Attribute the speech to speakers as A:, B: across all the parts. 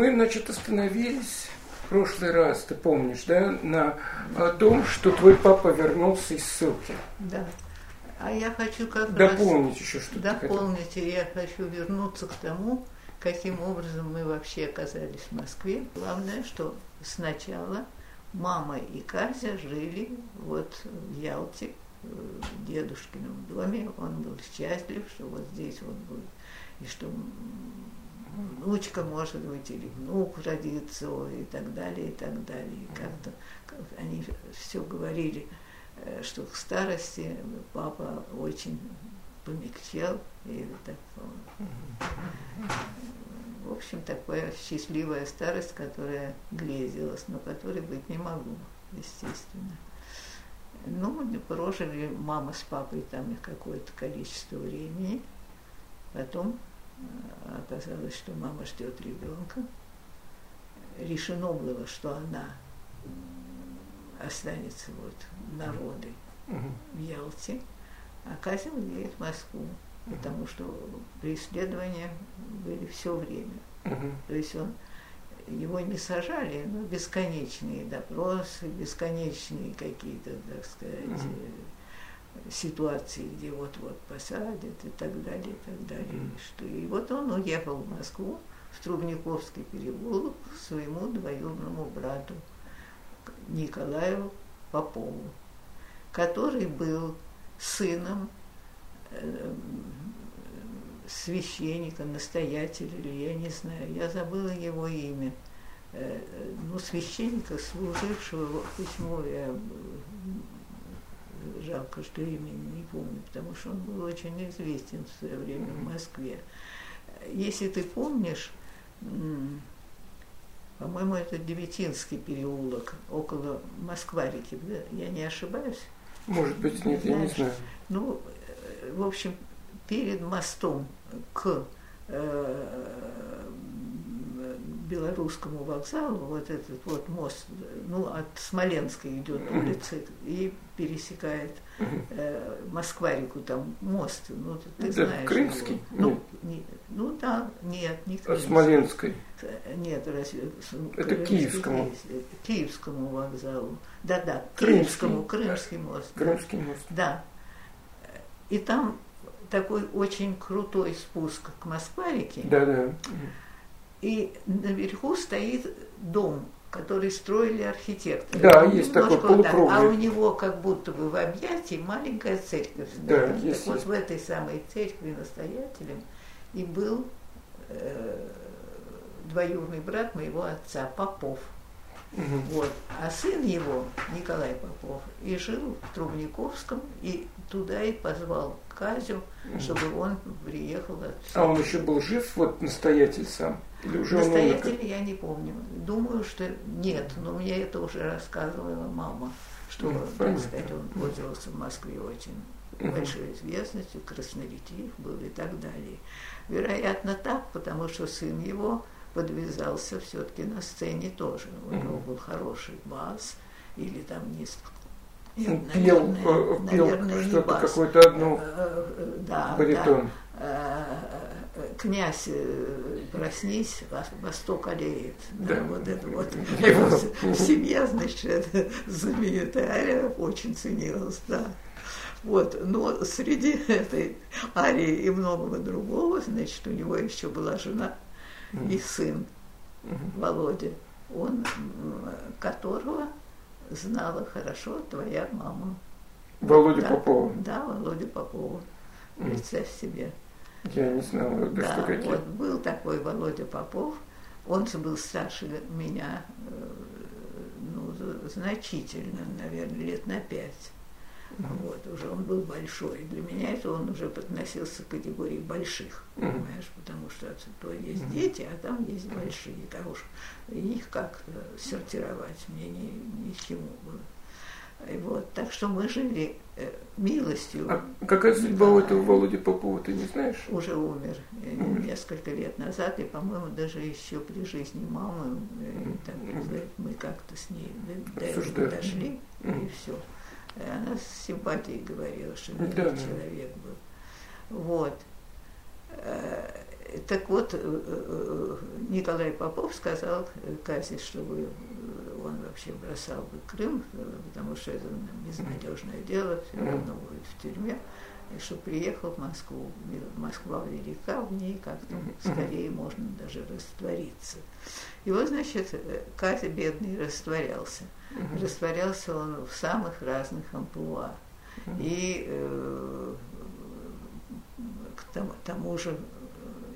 A: Мы, значит, остановились в прошлый раз, ты помнишь, да, на том, что твой папа вернулся из ссылки.
B: Да. А я хочу как
A: Дополнить раз... еще что-то.
B: Дополнить, я хочу вернуться к тому, каким образом мы вообще оказались в Москве. Главное, что сначала мама и Казя жили вот в Ялте, в дедушкином доме. Он был счастлив, что вот здесь он будет, и что внучка может быть, или внук родится, и так далее, и так далее. И как-то как они все говорили, э, что к старости папа очень помягчел, и так, в общем, такая счастливая старость, которая глезилась, но которой быть не могу, естественно. Ну, прожили мама с папой там какое-то количество времени, потом оказалось, что мама ждет ребенка. Решено было, что она останется вот на роды в Ялте, а Казин едет в Москву, потому что преследования были все время. То есть он его не сажали, но бесконечные допросы, бесконечные какие-то, так сказать, ситуации, где вот-вот посадят и так далее, и так далее. Mm. Что, и вот он уехал в Москву, в Трубниковский переулок, к своему двоюродному брату Николаю Попову, который был сыном э, священника, настоятеля, или я не знаю, я забыла его имя, э, ну, священника, служившего, почему я жалко, что имени не помню, потому что он был очень известен в свое время в Москве. Если ты помнишь, по-моему, это Девятинский переулок, около Москварики, да? я не ошибаюсь?
A: Может быть, нет, Знаешь, я не знаю.
B: Ну, э, в общем, перед мостом к э, Белорусскому вокзалу, вот этот вот мост, ну, от Смоленска идет улица и пересекает э, Москва-реку, там мост, ну, ты
A: Это
B: знаешь.
A: Крымский?
B: Его. Ну, не, ну, да, нет, не
A: Крымский. А Смоленской?
B: Нет, разве...
A: Это Киевскому?
B: Есть, Киевскому вокзалу. Да-да, Крымскому, Крымский мост.
A: Крымский мост.
B: Да. И там такой очень крутой спуск к Москва-реке.
A: Да-да.
B: И наверху стоит дом, который строили архитекторы.
A: Да, он есть такой полукруглый.
B: А у него как будто бы в объятии маленькая церковь.
A: Да,
B: так
A: есть,
B: вот
A: есть.
B: в этой самой церкви настоятелем и был э, двоюродный брат моего отца, Попов.
A: Угу.
B: Вот. А сын его, Николай Попов, и жил в Трубниковском, и туда и позвал Казю, чтобы он приехал отсюда.
A: А он еще был жив, вот настоятель сам? Или уже
B: Настоятеля я не помню. Думаю, что нет, но мне это уже рассказывала мама, что,
A: Ну,
B: так сказать, он пользовался в Москве очень большой известностью, красноречив был и так далее. Вероятно, так, потому что сын его подвязался все-таки на сцене тоже. У него был хороший бас, или там не нет,
A: пел,
B: наверное-
A: э, пел
B: наверное,
A: что-то,
B: бас.
A: какую-то одну
B: Э, э, да,
A: баритон.
B: да. Князь, э, проснись, вос- восток олеет. Да,
A: Да.
B: вот это вот. Его в семье, значит, знаменитая ария очень ценилась, да. Вот, но среди этой арии и многого другого, значит, у него еще была жена и сын. Володя, он, которого знала хорошо твоя мама.
A: Володя
B: да,
A: Попова.
B: Да, Володя Попова. Представь себе.
A: Я не знал, да,
B: Да,
A: что какие.
B: вот был такой Володя Попов, он же был старше меня, э, ну, значительно, наверное, лет на пять. Вот, уже он был большой. Для меня это он уже подносился к категории больших,
A: Мгм.
B: понимаешь, потому что то есть дети, а там есть большие. Так уж их как э, сортировать мне ни, ни к чему было. Вот, так что мы жили э, милостью.
A: А какая судьба у этого Володи Попова, ты не знаешь?
B: уже умер э,
A: Умер.
B: несколько лет назад, и, по-моему, даже еще при жизни мамы, э, так сказать, мы как-то с ней до, дошли, и все. Она с симпатией говорила, что
A: Да,
B: милый
A: да.
B: человек был. Вот. Э, Так вот, Николай Попов сказал Казе, чтобы он вообще бросал бы Крым, потому что это безнадежное дело, все равно будет в тюрьме и что приехал в Москву. Москва велика, в ней как-то скорее можно даже раствориться. И вот, значит, Катя бедный растворялся. Растворялся он в самых разных амплуа. И э, к тому, тому же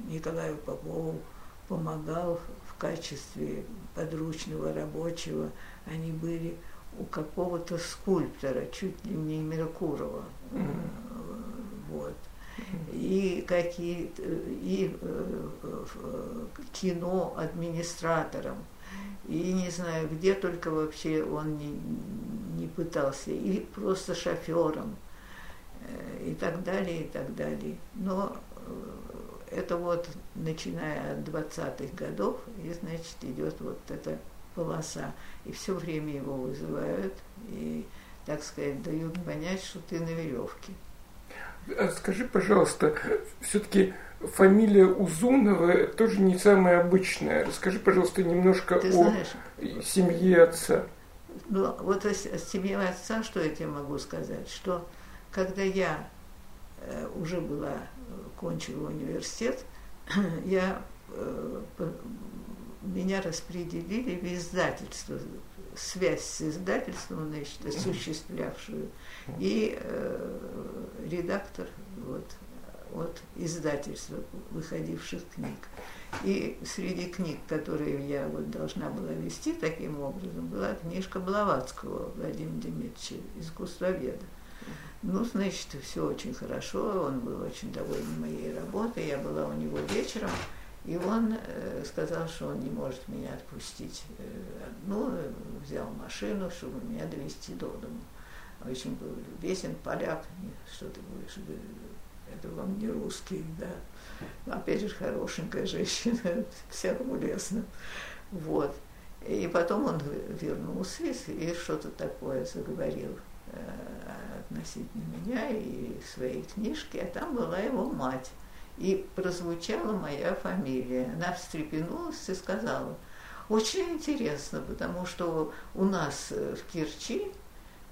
B: Николаю Попову помогал в качестве подручного рабочего. Они были у какого-то скульптора, чуть ли не Меркурова. Mm-hmm. Вот. И какие и э, кино администратором. И не знаю, где только вообще он не, не пытался, и просто шофером, э, и так далее, и так далее. Но э, это вот начиная от 20-х годов, и значит идет вот эта полоса. И все время его вызывают, и, так сказать, дают понять, что ты на веревке.
A: А скажи, пожалуйста, все-таки фамилия Узунова тоже не самая обычная. Расскажи, пожалуйста, немножко Ты о знаешь, семье отца.
B: Ну, вот о семье отца, что я тебе могу сказать, что когда я э, уже была, кончила университет, я, э, меня распределили в издательство связь с издательством, значит, осуществлявшую, и э, редактор вот, от издательства выходивших книг. И среди книг, которые я вот должна была вести таким образом, была книжка Блаватского Владимира Дмитриевича, искусствоведа. Ну, значит, все очень хорошо, он был очень доволен моей работой, я была у него вечером, и он э, сказал, что он не может меня отпустить э, одну, взял машину, чтобы меня довести до дома. Очень был любезен, поляк, что ты будешь, это вам не русский, да. Опять же, хорошенькая женщина, всякому лестно. Вот. И потом он вернулся и что-то такое заговорил относительно меня и своей книжки, а там была его мать. И прозвучала моя фамилия. Она встрепенулась и сказала, очень интересно, потому что у нас э, в Керчи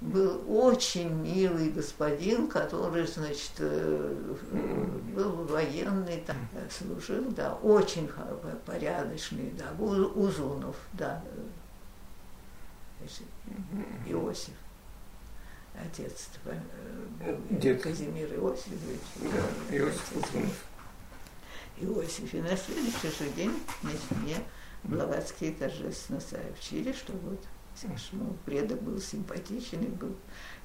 B: был очень милый господин, который, значит, э, был военный, там, служил, да, очень порядочный, да, Узунов, да, Иосиф отец
A: э, Дед.
B: Казимир Иосифович.
A: Да, Иосиф Узунов.
B: Иосиф. И на следующий же день значит, мне Блаватские торжественно сообщили, что вот мой предок был симпатичный, был,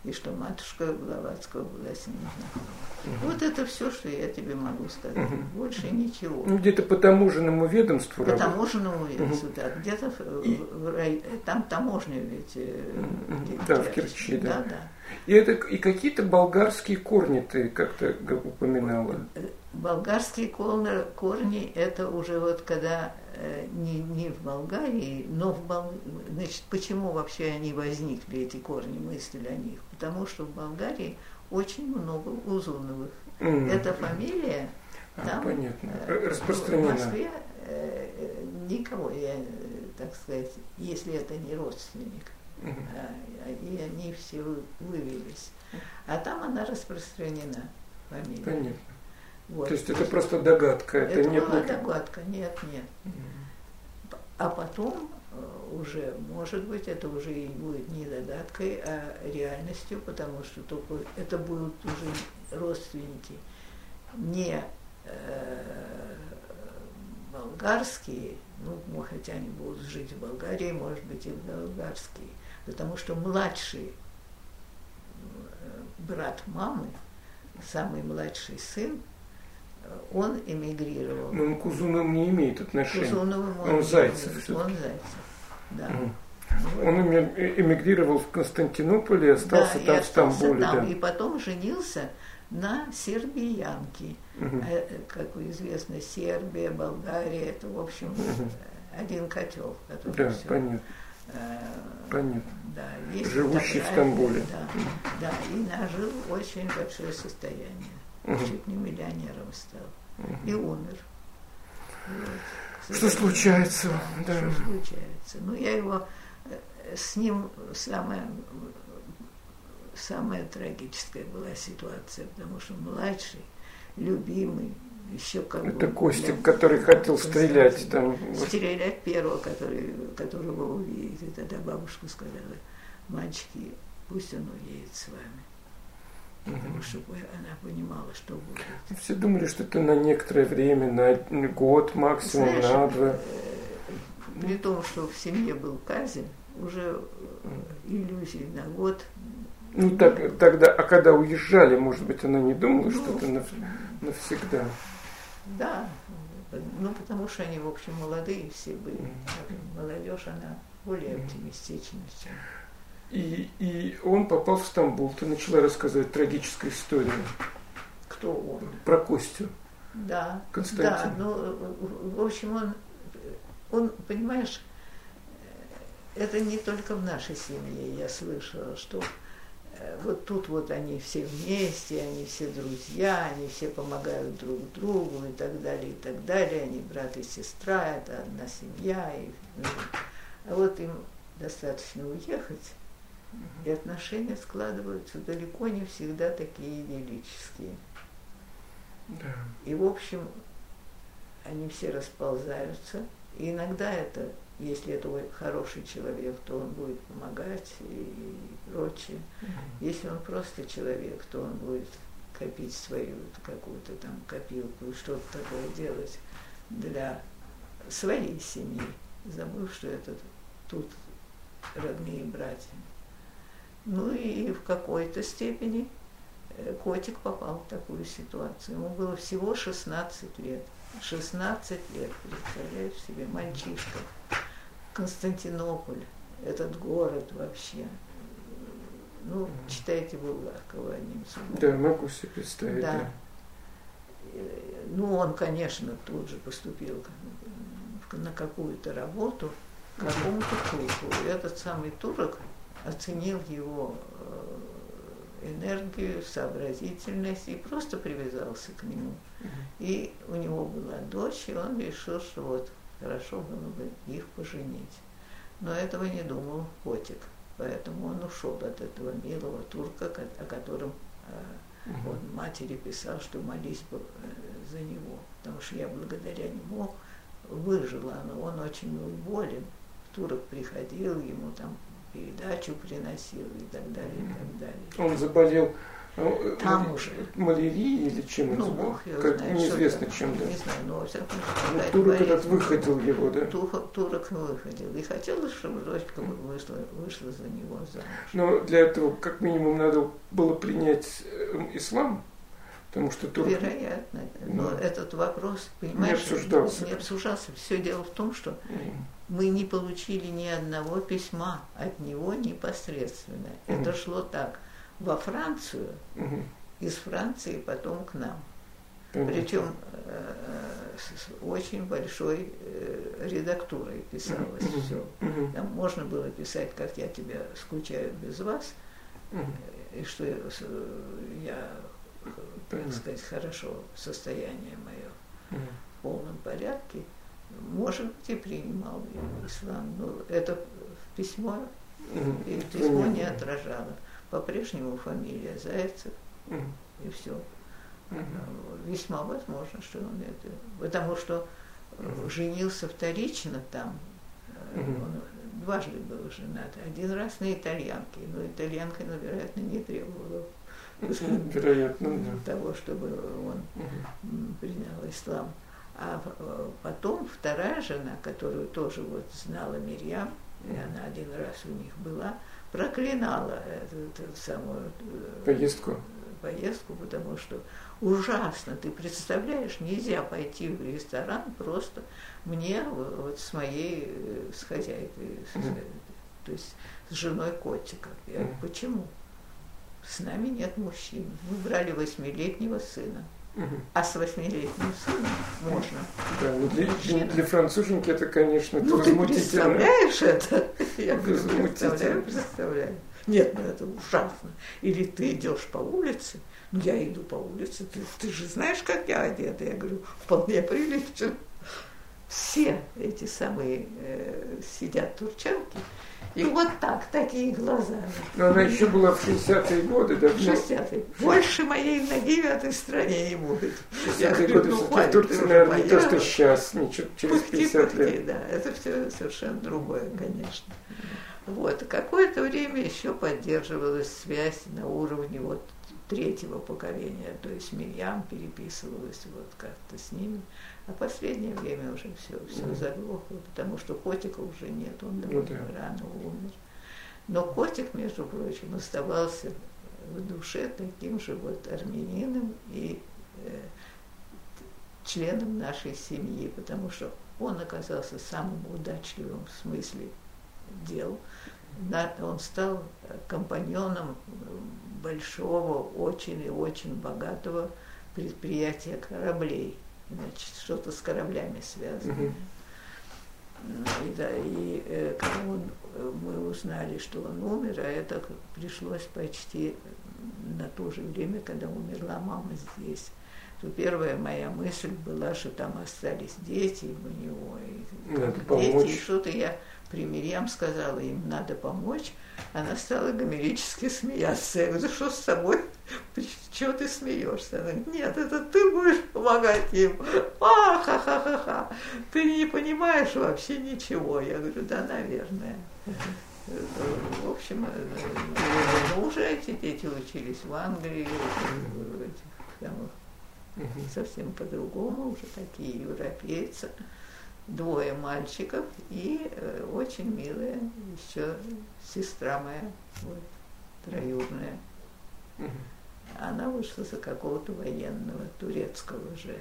B: и что матушка Блаватского была с ним знакома. Вот это все, что я тебе могу сказать. Больше ничего.
A: Ну, где-то по таможенному ведомству
B: По работает. таможенному ведомству, да. Где-то и... в, в, там таможня ведь. Э,
A: да, в Керчи, да.
B: да, да.
A: И, это, и какие-то болгарские корни ты как-то упоминала. Э,
B: болгарские корни, это уже вот когда э, не, не в Болгарии, но в Бол... Значит, почему вообще они возникли, эти корни, мысли о них? Потому что в Болгарии очень много Узуновых. Mm. Эта фамилия
A: а, там, понятно. Э, распространена.
B: В Москве никого, я, так сказать, если это не родственник. А, и они все вывелись. А там она распространена, фамилия.
A: Понятно. Вот. То есть это просто догадка, это,
B: это
A: не
B: была догадка, нет, нет. А потом э, уже, может быть, это уже и будет не догадкой, а реальностью, потому что только это будут уже родственники не э, болгарские, ну, хотя они будут жить в Болгарии, может быть, и болгарские, потому что младший э, брат мамы, самый младший сын, он эмигрировал.
A: Но он к Узунову не имеет отношения.
B: Узуновым
A: он, он Зайцев.
B: Он Зайцев, да.
A: Он эмигрировал в Константинополе, остался да, там, в Стамбуле. Там,
B: да. И потом женился на сербиянке. Угу. Как известно, Сербия, Болгария, это, в общем, угу. один котел.
A: Да, все. понятно.
B: Э,
A: понятно.
B: Да,
A: Живущий в Стамбуле.
B: Да, да, и нажил очень большое состояние угу. чуть не миллионером стал. Угу. И умер.
A: Вот, что случается,
B: да. Что случается. Ну, я его э, с ним самое самая трагическая была ситуация, потому что младший, любимый, еще как
A: Это бы, Костик, для, который хотел стрелять там.
B: Стрелять первого, который, которого увидит. И тогда бабушка сказала, мальчики, пусть он уедет с вами. Потому что она понимала, что будет.
A: Все думали, что это на некоторое время, на год максимум, Знаешь, на два. Э,
B: при том, что в семье был Казин, уже иллюзий на год
A: ну так, тогда, а когда уезжали, может быть, она не думала, что это нав, навсегда.
B: Да, ну потому что они, в общем, молодые все были. Молодежь, она более оптимистична, чем...
A: И, и он попал в Стамбул. Ты начала рассказывать трагическую историю.
B: Кто он?
A: Про Костю.
B: Да. Константин. Да, ну, в общем, он, он, понимаешь, это не только в нашей семье я слышала, что вот тут вот они все вместе, они все друзья, они все помогают друг другу и так далее, и так далее. Они брат и сестра, это одна семья. И, ну, а вот им достаточно уехать, и отношения складываются далеко не всегда такие идиллические. Да. И, в общем, они все расползаются. И иногда это если это хороший человек, то он будет помогать и, прочее. Если он просто человек, то он будет копить свою какую-то там копилку и что-то такое делать для своей семьи, забыв, что это тут родные братья. Ну и в какой-то степени э, котик попал в такую ситуацию. Ему было всего 16 лет. 16 лет, представляешь себе, мальчишка. Константинополь, этот город вообще. Ну, читайте Булгакова одним
A: словом. Да, могу себе представить. Да. да.
B: Ну, он, конечно, тут же поступил на какую-то работу, к какому-то турку. И этот самый турок оценил его э, энергию, сообразительность и просто привязался к нему. И у него была дочь, и он решил, что вот хорошо было бы их поженить. Но этого не думал котик, поэтому он ушел от этого милого турка, о котором э, он матери писал, что молись бы э, за него, потому что я благодаря нему выжила, но он очень был болен. Турок приходил, ему там передачу приносил и так далее, и так далее.
A: Он заболел
B: ну, Там уже.
A: Малярией или чем
B: ну, Бог его
A: как,
B: знает,
A: Неизвестно чем,
B: да. Не знаю, но во всяком
A: случае. Ну, турок этот выходил его, да?
B: Турок, турок выходил. И хотелось, чтобы дочка вышла, вышла за него замуж.
A: Но для этого, как минимум, надо было принять э, ислам. Потому что турок...
B: Вероятно. Но да. этот вопрос, понимаешь,
A: не обсуждался.
B: Не обсуждался. Все дело в том, что mm. мы не получили ни одного письма от него непосредственно. Mm. Это шло так во Францию, угу. из Франции потом к нам. Угу. Причем э, с очень большой э, редактурой писалось угу. все. Угу. Там можно было писать, как я тебя скучаю без вас, угу. и что я, так сказать, хорошо, состояние мое угу. в полном порядке. Может быть, и принимал ислам, но это письмо, угу. письмо не отражало по-прежнему фамилия Зайцев, mm и все. Mm-hmm. Весьма возможно, что он это... Потому что mm-hmm. женился вторично там, mm-hmm. он дважды был женат. Один раз на итальянке, но итальянка, ну, вероятно, не требовала
A: вероятно,
B: да. того, чтобы он угу. принял ислам. А э, потом вторая жена, которую тоже вот знала Мирьям, и она один раз у них была, проклинала эту, эту самую
A: э, поездку.
B: поездку, потому что ужасно, ты представляешь, нельзя пойти в ресторан просто мне вот с моей, э, с хозяйкой, mm-hmm. то есть с женой котика. Я говорю, почему? С нами нет мужчин. Мы брали восьмилетнего сына. А с восьмилетним сыном можно.
A: Да, ну для, для, для француженки это, конечно,
B: ну, ты представляешь это? Я представляю, представляю. Нет, ну это ужасно. Или ты идешь по улице, ну я иду по улице, ты, ты же знаешь, как я одета. Я говорю, вполне прилично. все эти самые э, сидят турчанки, и вот так, такие глаза.
A: Но она еще была в 60-е годы, да? В
B: 60-е. Больше моей ноги в этой стране не будет.
A: 60-е годы ну, все-таки Турция, наверное, не то, что сейчас, не через 50 пухти, лет.
B: Да, это все совершенно другое, конечно. Вот. Какое-то время еще поддерживалась связь на уровне вот третьего поколения, то есть Мирьям переписывалась вот как-то с ними. А последнее время уже все, все заглохло, потому что котика уже нет, он довольно ну, да. рано умер. Но котик, между прочим, оставался в душе таким же вот армянином и э, членом нашей семьи, потому что он оказался самым удачливым в смысле дел. Он стал компаньоном большого, очень и очень богатого предприятия кораблей значит, что-то с кораблями связано. Mm-hmm. И, да, и э, когда он, мы узнали, что он умер, а это пришлось почти на то же время, когда умерла мама здесь, то первая моя мысль была, что там остались дети у него, и,
A: Надо дети, помочь.
B: и что-то я примирям сказала, им надо помочь. Она стала гомерически смеяться. Я говорю, что с тобой? Чего ты смеешься? Она говорит, нет, это ты будешь помогать им. А, ха-ха-ха-ха. Ты не понимаешь вообще ничего. Я говорю, да, наверное. В общем, ну, уже эти дети учились в Англии, там, совсем по-другому, уже такие европейцы двое мальчиков и э, очень милая еще сестра моя, вот, троюрная. Угу. Она вышла за какого-то военного, турецкого же.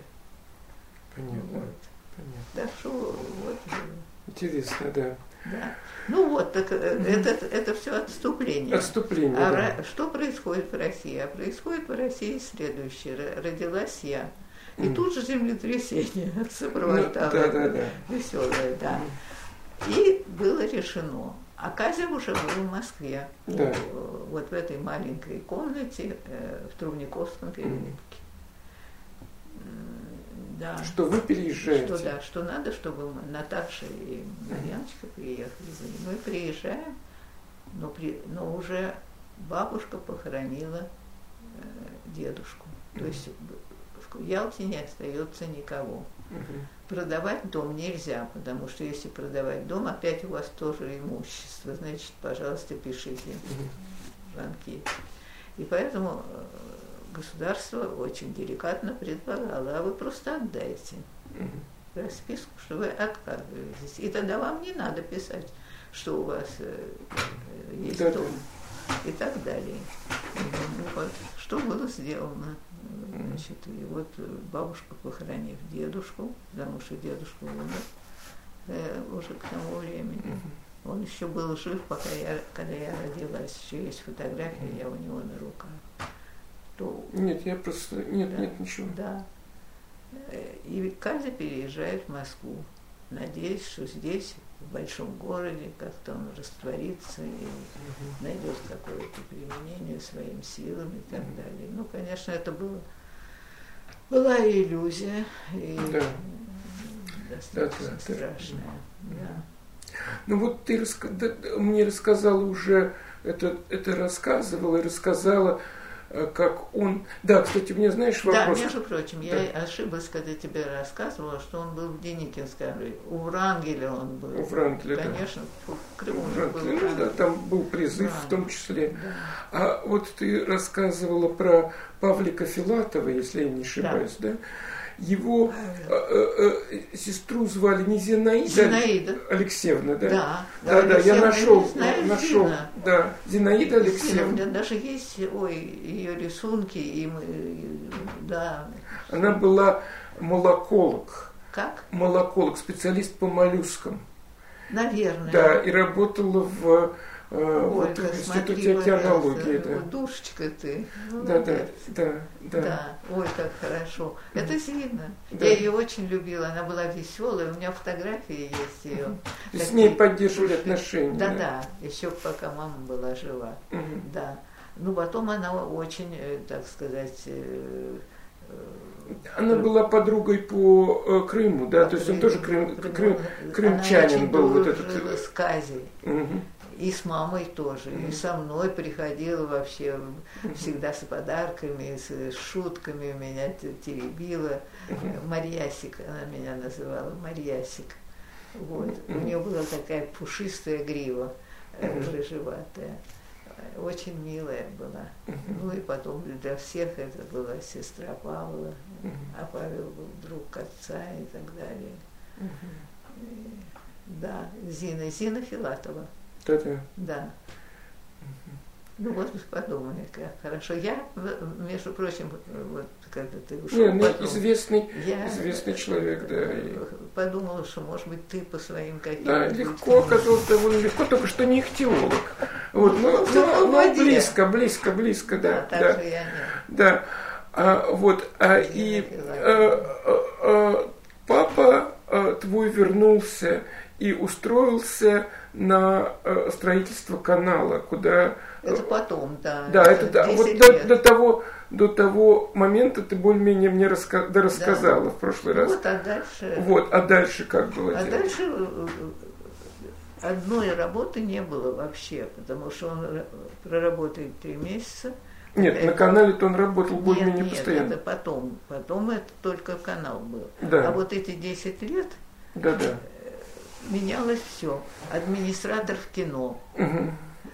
A: Понятно. Вот. Понятно.
B: Так что вот. Э,
A: Интересно, да.
B: Да. Ну вот, так угу. это, это все отступление.
A: Отступление.
B: А
A: да.
B: что происходит в России? А происходит в России следующее. Родилась я. И тут же землетрясение сопровождало.
A: Ну, да, да, да.
B: Веселое, да. И было решено. А Казя уже был в Москве. Да. Вот в этой маленькой комнате э, в Трубниковском переулке.
A: Да. Что вы переезжаете?
B: Что да, что надо, чтобы Наташа и Марьяночка приехали. Мы приезжаем, но, при, но уже бабушка похоронила э, дедушку. То есть в Ялте не остается никого. Угу. Продавать дом нельзя, потому что если продавать дом, опять у вас тоже имущество, значит, пожалуйста, пишите угу. банки. И поэтому э, государство очень деликатно предлагало, а вы просто отдайте угу. расписку, что вы отказываетесь. И тогда вам не надо писать, что у вас э, есть да, дом и так далее. Вот. Что было сделано? Значит, и вот бабушка, похоронив дедушку, потому что дедушка умер э, уже к тому времени. Он еще был жив, пока я, когда я родилась. Еще есть фотография, я у него на руках.
A: То, нет, я просто... Нет,
B: да,
A: нет, ничего.
B: Да. Э, и Казя переезжает в Москву. Надеюсь, что здесь, в большом городе, как-то он растворится и угу. найдет какое-то применение своим силам и так угу. далее. Ну, конечно, это было была иллюзия, и да. достаточно да, да, страшная. Да. Да.
A: Ну вот ты раска... мне рассказала уже, это, это рассказывала и рассказала, как он... Да, кстати, мне знаешь вопрос...
B: Да, между прочим, да. я ошиблась, когда тебе рассказывала, что он был в Деникинской У Врангеля он был.
A: У Врангеля,
B: Конечно,
A: да.
B: в Крыму у
A: Врангеля, был. Ну, да, там был призыв Врангель. в том числе. Да. А вот ты рассказывала про Павлика Филатова, если я не ошибаюсь, да? да? Его э, э, э, сестру звали не Зинаида,
B: Зинаида.
A: Алексеевна, да?
B: Да,
A: да, да, я нашел, нашел, Зина. да, Зинаида Алексеевна.
B: Зина, даже есть, ой, ее рисунки, и мы, да.
A: Она была молоколог.
B: Как?
A: Молоколог, специалист по моллюскам.
B: Наверное.
A: Да, и работала в Ольга, вот в Институте океанологии. Да.
B: Душечка ты.
A: Ну, да, да, да, да.
B: Да, ой, как хорошо. Это Зина. Да. Я ее очень любила, она была веселая, у меня фотографии есть ее.
A: И с ней поддерживали отношения.
B: Да, да, еще пока мама была жива. Да. Ну, потом она очень, э, так сказать, э, э,
A: Она была подругой по э, Крыму, да, по то есть он тоже крым, крым, крымчанин был вот этот.
B: с Казей. Угу. И с мамой тоже, и со мной приходила вообще всегда с подарками, с шутками, меня теребила. Марьясик, она меня называла, Марьясик. Вот. У нее была такая пушистая грива, mm-hmm. рыжеватая. Очень милая была. Ну и потом для всех это была сестра Павла, а Павел был друг отца и так далее. Да, Зина, Зина Филатова.
A: Да-да.
B: Да. Ну вот подумали, как хорошо. Я, между прочим, вот когда ты ушел,
A: Не, ну, потом, известный, я известный человек, да. И...
B: Подумала, что, может быть, ты по своим каким-то...
A: Да, легко, оказалось довольно легко, только что не ихтиолог. Вот, ну, ну, ну, близко, близко, близко, да.
B: Да, так да. я нет.
A: Да. А, вот, а, и а, а, а, папа а, твой вернулся и устроился на э, строительство канала, куда...
B: Э, это потом, да.
A: Да, это. Вот до, до, того, до того момента ты более-менее мне раска, да, рассказала да. в прошлый раз.
B: Вот, а дальше...
A: Вот, а дальше как было
B: А делать? дальше э, одной работы не было вообще, потому что он проработает три месяца.
A: Нет, это... на канале-то он работал более-менее постоянно.
B: Нет, это потом. Потом это только канал был.
A: Да.
B: А вот эти 10 лет...
A: Да, да
B: менялось все. Администратор в кино,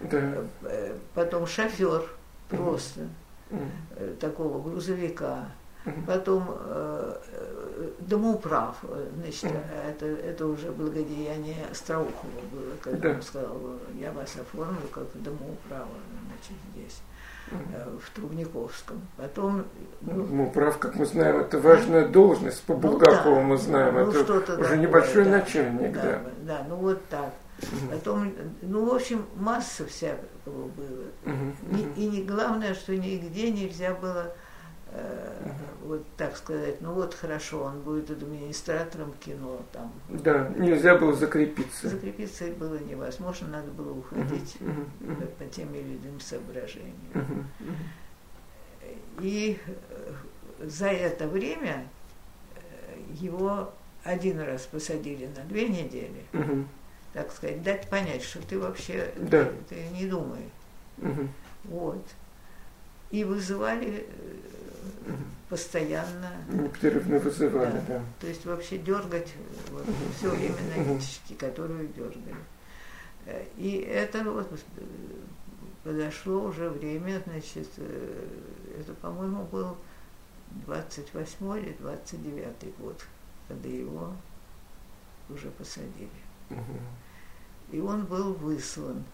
A: да.
B: Э, потом шофер просто угу. такого грузовика, потом э, домоуправ, значит, это, это уже благодеяние Остроухова было, когда да. он сказал, я вас оформлю как домоуправа, значит, здесь. Э, в Трубниковском. Потом...
A: Ну, ну, прав, как мы знаем, это важная должность. По Булгакову ну, да, мы знаем, ну, это уже небольшой да, начальник. Да, да.
B: да, ну вот так. Потом, ну, в общем, масса всякого было. И, и не главное, что нигде нельзя было вот так сказать, ну вот хорошо, он будет администратором кино там.
A: Да, нельзя было закрепиться.
B: Закрепиться было невозможно, надо было уходить uh-huh, uh-huh, по тем или иным соображениям. Uh-huh, uh-huh. И э, за это время э, его один раз посадили на две недели, uh-huh. так сказать, дать понять, что ты вообще да. ты, ты не думай. Uh-huh. Вот. И вызывали постоянно.
A: Непрерывно вызывали, да. да.
B: То есть вообще дергать вот, все время на ниточки, которую дергали. Э, и это вот подошло уже время, значит, э, это, по-моему, был 28 или 29 год, когда его уже посадили. Угу. И он был выслан.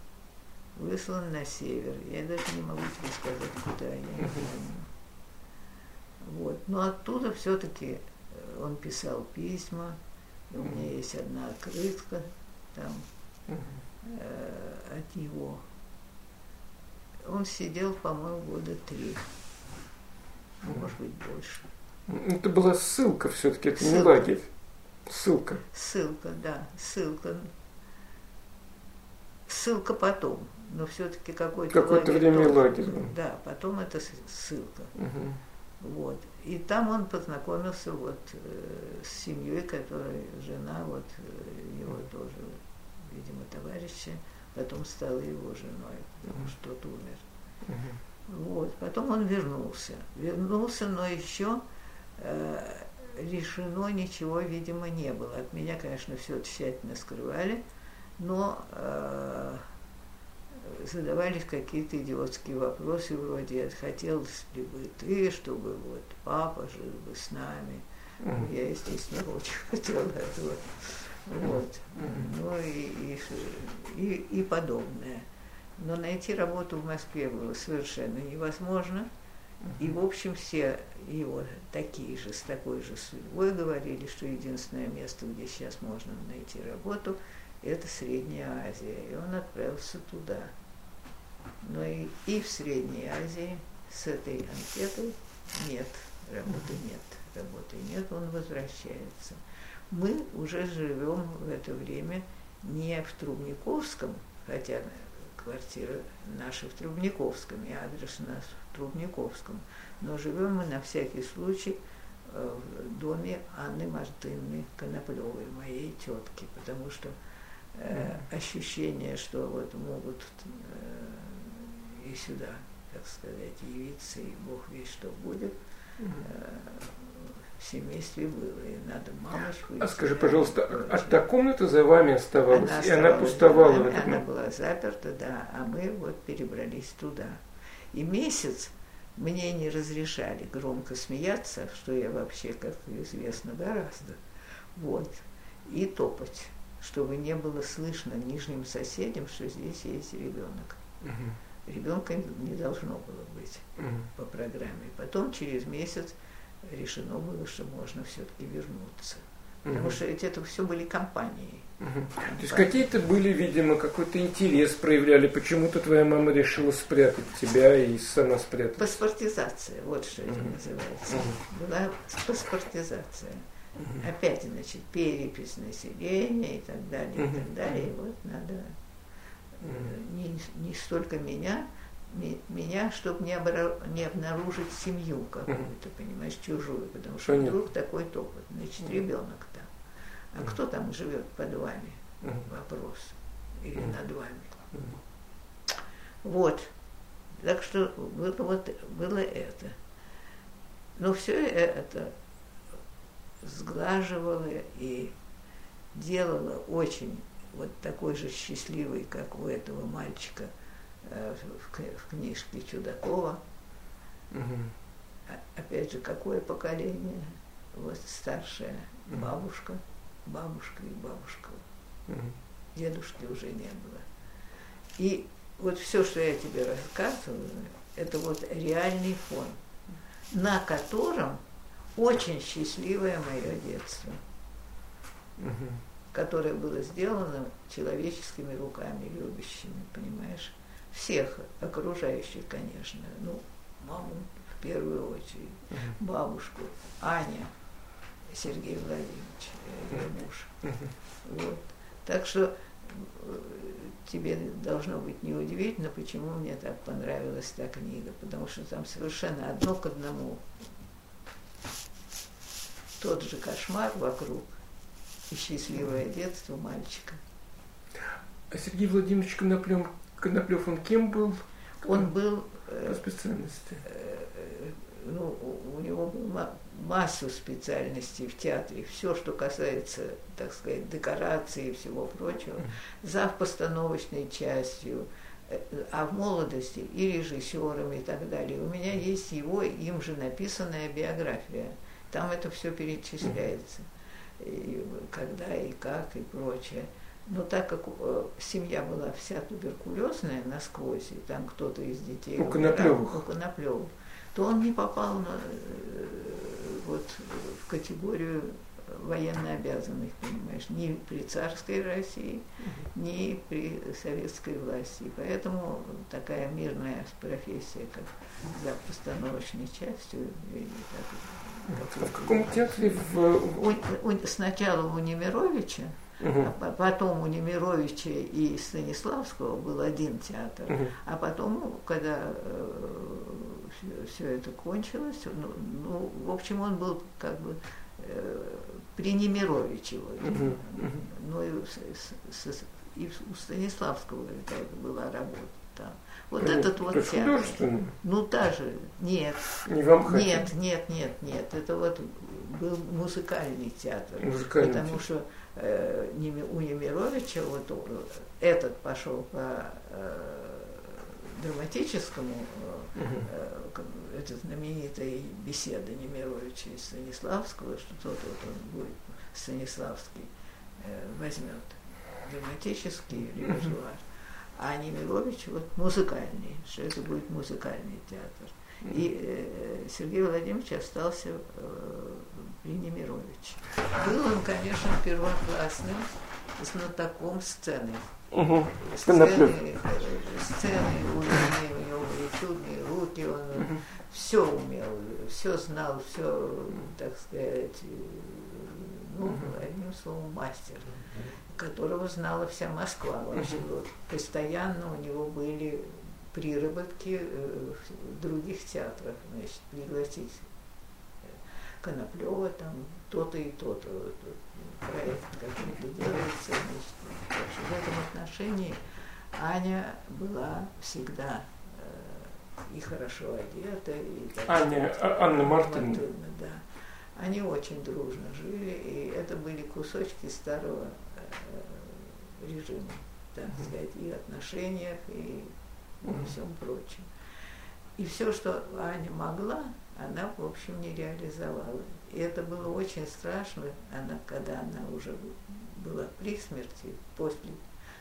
B: Выслан на север. Я даже не могу тебе сказать, куда, я не помню. Вот. Но оттуда все-таки э, он писал письма, и у меня есть одна открытка там э, от него. Он сидел, по-моему, года три, может быть, больше.
A: Это была ссылка все-таки, это ссылка. не лагерь. Ссылка.
B: Ссылка, да, ссылка. Ссылка потом, но все-таки какой-то
A: Какое-то время лагерь.
B: Да, потом это ссылка. Угу. Вот. И там он познакомился вот э, с семьей, которая жена вот э, его тоже, видимо, товарища, потом стала его женой, потому что тот умер. Вот. Потом он вернулся. Вернулся, но еще э, решено ничего, видимо, не было. От меня, конечно, все тщательно скрывали, но э, задавались какие-то идиотские вопросы вроде «хотелось ли бы ты, чтобы вот папа жил бы с нами?» mm-hmm. Я, естественно, очень хотела этого. Вот. Mm-hmm. Ну и, и, и, и подобное. Но найти работу в Москве было совершенно невозможно. И, в общем, все его такие же, с такой же судьбой говорили, что единственное место, где сейчас можно найти работу, это Средняя Азия. И он отправился туда но и, и в Средней Азии с этой анкетой нет, работы нет, работы нет, он возвращается. Мы уже живем в это время не в Трубниковском, хотя квартира наша в Трубниковском, и адрес у нас в Трубниковском, но живем мы на всякий случай в доме Анны Мартынны Коноплевой, моей тетки, потому что э, ощущение, что вот могут э, и сюда, так сказать, явиться, и Бог весь что будет, э, в семействе было, и надо мамочку.
A: А скажи, пожалуйста, а та комната за вами оставалась, она и она пустовала
B: этот Она была заперта, да, а мы вот перебрались туда. И месяц мне не разрешали громко смеяться, что я вообще, как известно, гораздо. Вот. И топать, чтобы не было слышно нижним соседям, что здесь есть ребенок. Угу. Ребенка не должно было быть угу. по программе. Потом через месяц решено было, что можно все-таки вернуться. Потому угу. что ведь это все были компании.
A: Угу. То есть какие-то были, видимо, какой-то интерес проявляли. Почему-то твоя мама решила спрятать тебя и сама спрятать.
B: Паспортизация, вот что угу. это называется. Угу. Была паспортизация. Опять, значит, перепись населения и так далее, и так далее. И вот надо угу. не, не столько меня, меня, чтобы не, обра... не обнаружить семью какую-то, понимаешь, чужую, потому что Понятно. вдруг такой топот, значит, ребенок там. А кто там живет под вами? Вопрос. Или над вами. Вот. Так что было, вот, было это. Но все это сглаживало и делало очень вот такой же счастливый, как у этого мальчика – Э, в, в книжке Чудакова. Угу. Опять же, какое поколение? Вот старшая угу. бабушка, бабушка и бабушка. Угу. Дедушки уже не было. И вот все, что я тебе рассказываю, это вот реальный фон, на котором очень счастливое мое детство, угу. которое было сделано человеческими руками любящими, понимаешь? всех окружающих, конечно, ну, маму в первую очередь, uh-huh. бабушку, Аня, Сергей Владимирович, ее муж. Uh-huh. Вот. Так что э, тебе должно быть неудивительно, почему мне так понравилась та книга, потому что там совершенно одно к одному тот же кошмар вокруг и счастливое детство мальчика.
A: А Сергей Владимирович Коноплем Коноплев, он кем был?
B: Он был...
A: По специальности?
B: Э, э, ну, у него массу специальностей в театре, все, что касается, так сказать, декорации и всего прочего, за постановочной частью, э, а в молодости и режиссером и так далее. У меня есть его, им же написанная биография. Там это все перечисляется. И когда и как и прочее. Но так как э, семья была вся туберкулезная насквозь, и там кто-то из детей
A: у Коноплевых.
B: у Коноплевых, то он не попал на, э, вот, в категорию военно обязанных, понимаешь, ни при царской России, ни при советской власти. И поэтому такая мирная профессия, как за постановочной частью, или
A: так, а в каком театре? В... У,
B: у, сначала у Немировича, Угу. А потом у Немировича и Станиславского был один театр. Угу. А потом, когда э, все это кончилось, ну, ну, в общем, он был как бы э, при Немировиче. Угу. Ну и, с, с, и у Станиславского какая-то была работа там. Вот ну, этот вот театр. Ну, та же. Нет.
A: Не вам
B: Нет, нет, нет, нет. Это вот был музыкальный театр. Музыкальный потому театр. что э, у Немировича вот этот пошел по э, драматическому, э, э, это знаменитая беседа Немировича и Станиславского, что тот вот он будет, Станиславский, э, возьмет драматический репертуар, а Немирович вот музыкальный, что это будет музыкальный театр. И э, Сергей Владимирович остался э, при Немировиче. Был он, конечно, первоклассным знатоком сцены. Угу. Сцены, сцены умные, у него были чудные руки, он угу. все умел, все знал, все, так сказать, ну, одним словом, мастер, которого знала вся Москва вообще. Вот, постоянно у него были приработки в других театрах, значит, пригласить Коноплева там то-то и то-то вот, проект какой-то делается. Значит, в этом отношении Аня была всегда э, и хорошо одета, и
A: Аня, а, Анна Мартыновна. Мартыновна,
B: да. Они очень дружно жили, и это были кусочки старого э, режима, так сказать, и отношениях, и во всем прочем. И все, что Аня могла, она, в общем, не реализовала. И это было очень страшно, она, когда она уже была при смерти, после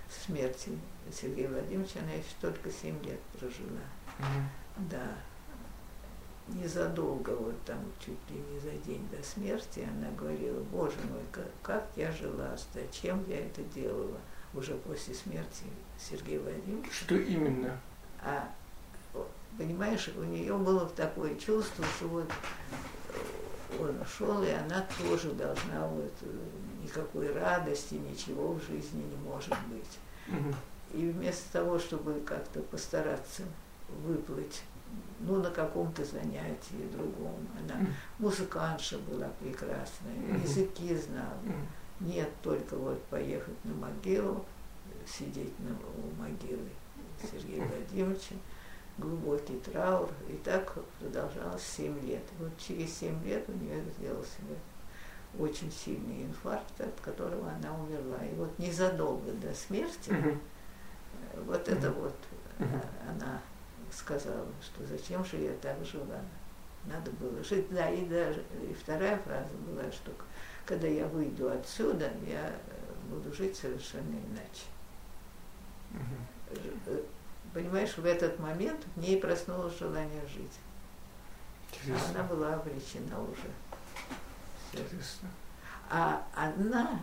B: смерти Сергея Владимировича, она еще только 7 лет прожила. Mm-hmm. Да. Незадолго, вот там, чуть ли не за день до смерти, она говорила, боже мой, как, как я жила, зачем я это делала, уже после смерти Сергея Владимировича.
A: Что именно?
B: А понимаешь, у нее было такое чувство, что вот э, он ушел, и она тоже должна вот э, никакой радости, ничего в жизни не может быть. Угу. И вместо того, чтобы как-то постараться выплыть, ну, на каком-то занятии другом, она музыкантша была прекрасная, языки знала. Нет, только вот поехать на могилу, сидеть на, у могилы Сергея Владимировича, глубокий траур. И так продолжалось 7 лет. И вот через 7 лет у нее сделался очень сильный инфаркт, от которого она умерла. И вот незадолго до смерти, вот это вот uh-huh. она сказала, что зачем же я так жила. Надо было жить. Да, и даже и вторая фраза была, что когда я выйду отсюда, я буду жить совершенно иначе. Uh-huh понимаешь, в этот момент в ней проснулось желание жить. Интересно. Она была обречена уже. Интересно. А она,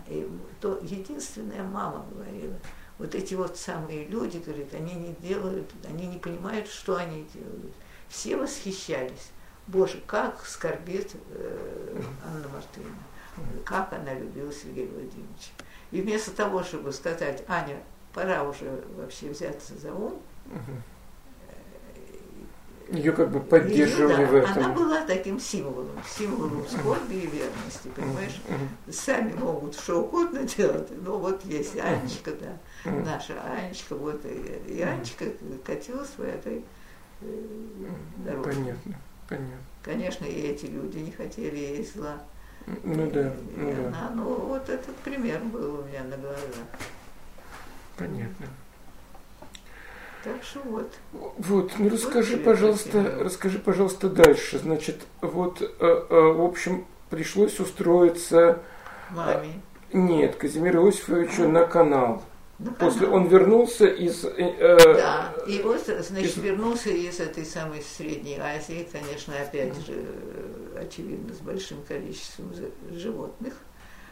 B: то единственная мама говорила, вот эти вот самые люди, говорит, они не делают, они не понимают, что они делают. Все восхищались. Bоже, как скорбит э, Анна Мартыновна, как она любила Сергея Владимировича. И вместо того, чтобы сказать, Аня, пора уже вообще взяться за ум,
A: ее как бы поддерживали
B: Ее,
A: в этом.
B: Она была таким символом, символом скорби и верности, понимаешь? Сами могут что угодно делать, но вот есть Анечка, да, наша Анечка, вот и, и Анечка катилась в этой э, дороге.
A: Понятно, понятно.
B: Конечно, и эти люди не хотели ей зла.
A: Ну да, ну и
B: да. Она, ну вот этот пример был у меня на глазах.
A: Понятно.
B: Так что вот.
A: Вот, ну расскажи, вот пожалуйста, расскажи, пожалуйста, дальше. Значит, вот, э, э, в общем, пришлось устроиться.
B: Маме.
A: Нет, Казимиру Иосифовичу на канал. На После он вернулся из. Э,
B: да, и вот, значит, из... вернулся из этой самой Средней Азии, конечно, опять же, э, очевидно, с большим количеством животных.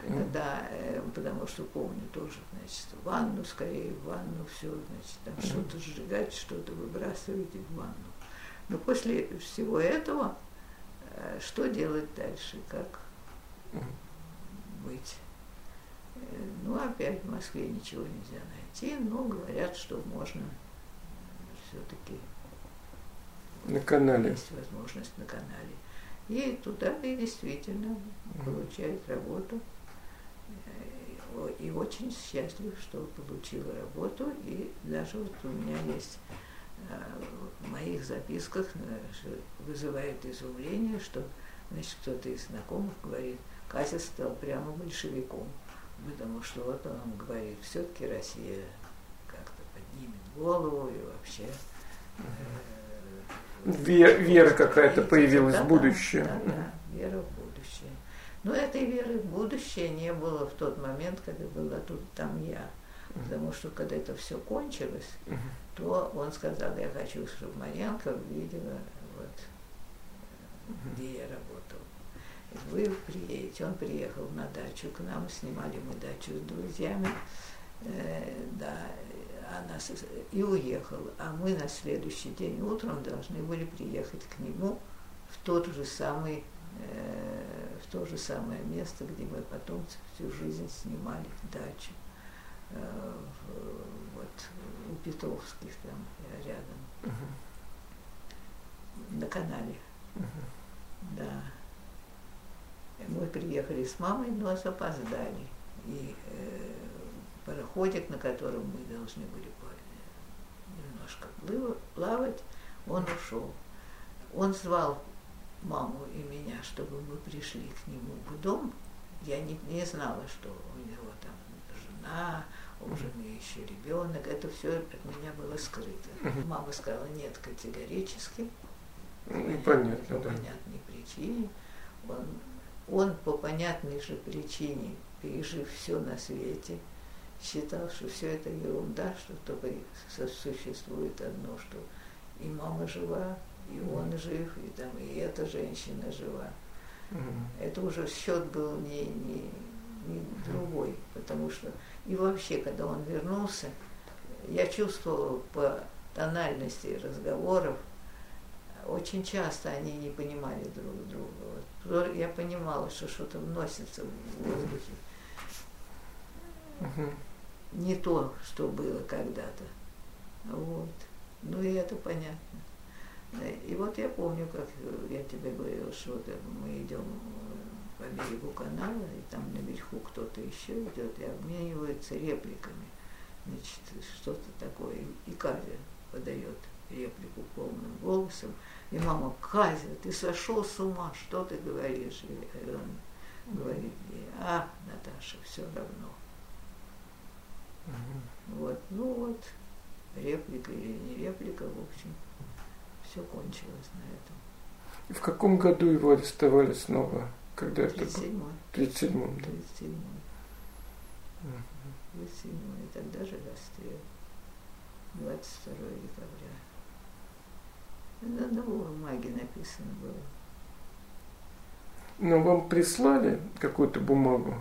B: Mm. Да, э, потому что помню тоже, значит, ванну, скорее в ванну, все, значит, там mm. что-то сжигать, что-то выбрасывать в ванну. Но после всего этого, э, что делать дальше, как быть? Э, ну, опять в Москве ничего нельзя найти, но говорят, что можно все-таки
A: на канале.
B: Есть возможность на канале. И туда и действительно получает работу и очень счастлив, что получила работу. И даже вот у меня есть э, в моих записках э, вызывает изумление, что значит, кто-то из знакомых говорит, Катя стал прямо большевиком, потому что вот он говорит, все-таки Россия как-то поднимет голову и вообще
A: э, вера какая-то появилась
B: да,
A: в будущее.
B: Да, да, вера в но этой веры в будущее не было в тот момент, когда была тут там я. Потому что когда это все кончилось, то он сказал, я хочу, чтобы Марьянка видела, вот, где я работал. Вы приедете. Он приехал на дачу к нам, снимали мы дачу с друзьями. Э, да, она и уехал. А мы на следующий день утром должны были приехать к нему в тот же самый Э, в то же самое место, где мы потом всю жизнь снимали дачу. Э, вот у Петровских там рядом. Uh-huh. На канале. Uh-huh. Да. Мы приехали с мамой, но опоздали. И э, пароходик, на котором мы должны были немножко плавать, он ушел. Он звал маму и меня, чтобы мы пришли к нему в дом. Я не, не знала, что у него там жена, у жены еще ребенок. Это все от меня было скрыто. Мама сказала нет категорически.
A: Ну, понятно,
B: по
A: да.
B: понятной причине. Он, он по понятной же причине, пережив все на свете, считал, что все это ерунда, что только существует одно, что и мама жива, и он жив, и там и эта женщина жива. Это уже счет был не, не, не другой, потому что и вообще, когда он вернулся, я чувствовала по тональности разговоров, очень часто они не понимали друг друга. Вот. Я понимала, что что-то вносится в воздухе.
A: Угу.
B: Не то, что было когда-то. Вот. Ну и это понятно. И вот я помню, как я тебе говорила, что вот мы идем по берегу канала, и там наверху кто-то еще идет и обменивается репликами. Значит, что-то такое. И Казя подает реплику полным голосом. И мама, Казя, ты сошел с ума, что ты говоришь? И он говорит ей, а, Наташа, все равно. Вот, ну вот, реплика или не реплика, в общем, все кончилось на этом.
A: И в каком году его арестовали снова? Когда это
B: было?
A: В 37-м.
B: да? 37-м. В 37-м. И тогда же расстрел. 22 декабря. На одного бумаге написано было.
A: Но вам прислали какую-то бумагу?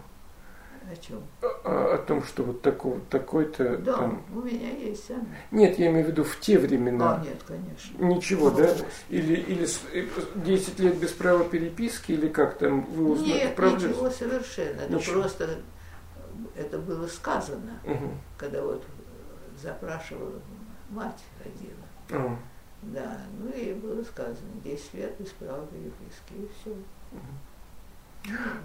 B: О чем?
A: О, о том, что вот такой, такой-то
B: Да,
A: там...
B: у меня есть она.
A: Нет, я имею в виду в те времена.
B: А, нет, конечно.
A: Ничего, да? Или, или с- э, 10 лет без права переписки, или как там вы узнали?
B: Нет,
A: правда?
B: ничего совершенно. Это
A: Ничего.
B: просто это было сказано,
A: Мгм.
B: когда вот запрашивала мать родила.
A: А,
B: Да, было сказано, 10 лет без права переписки, и все.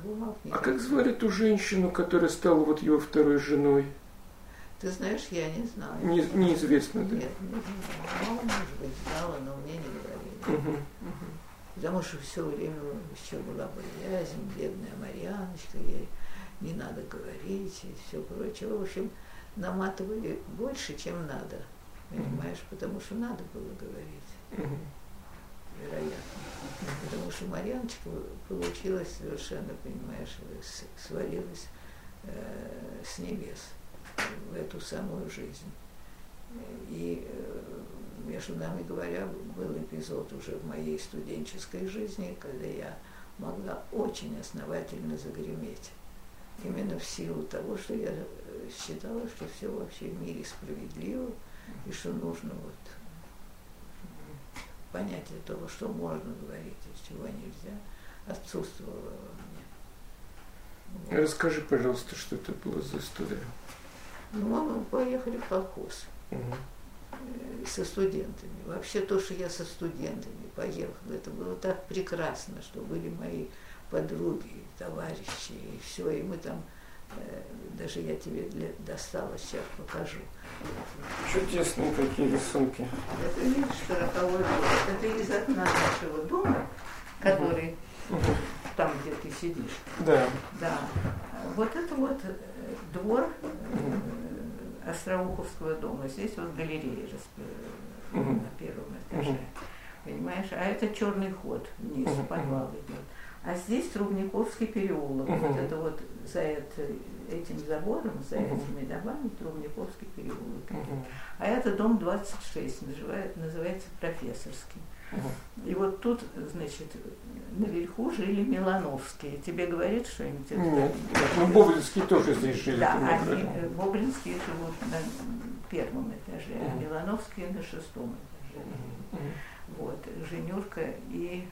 B: бумаг
A: А как звали ту женщину, которая стала вот его второй женой?
B: Ты знаешь, я не знаю.
A: Не, неизвестно, да?
B: Нет, не знаю. Может быть, знала, но мне не говорили.
A: Мгм.
B: Потому что все время еще была боязнь, бедная Марьяночка, ей не надо говорить и все прочее. В общем, наматывали больше, чем надо. Понимаешь, потому что надо было говорить,
A: Мгм.
B: Вероятно. Потому что Марьяночка получилась совершенно, понимаешь, свалилась э, с небес в эту самую жизнь. И, э, между нами говоря, был эпизод уже в моей студенческой жизни, когда я могла очень основательно загреметь. Именно в силу того, что я э, считала, что все вообще в мире справедливо, и что нужно вот понятие того, что можно говорить и чего нельзя, отсутствовало во мне. Вот.
A: Расскажи, пожалуйста, что это было за история.
B: Ну, мы поехали в колхоз. Э, со студентами. Вообще то, что я со студентами поехала, это было так прекрасно, что были мои подруги, товарищи, и все, и мы там, даже я тебе для- достала, сейчас покажу.
A: Чудесные какие рисунки.
B: Это видишь, сороковой год, это из окна нашего дома, который
A: Мгм.
B: там, где ты сидишь.
A: Да.
B: Да, вот это вот э, двор э, Остроуховского дома. Здесь вот галерея э,
A: Мгм.
B: на первом этаже. Понимаешь? А это черный ход вниз, подвал идет. А здесь Трубниковский переулок.
A: Мгм.
B: Вот это вот за это- этим забором, за
A: Мгм.
B: этими домами Трубниковский переулок.
A: Мгм.
B: А это дом 26, называет- называется профессорский.
A: Мгм.
B: И вот тут, значит, наверху жили Милановские. Тебе говорит что-нибудь?
A: Нет, нет, ну Боблинские тоже здесь жили.
B: Да, они,
A: говорил.
B: э, живут на первом этаже, а
A: Мгм.
B: Милановские на шестом этаже.
A: Мгм.
B: Вот, Женюрка и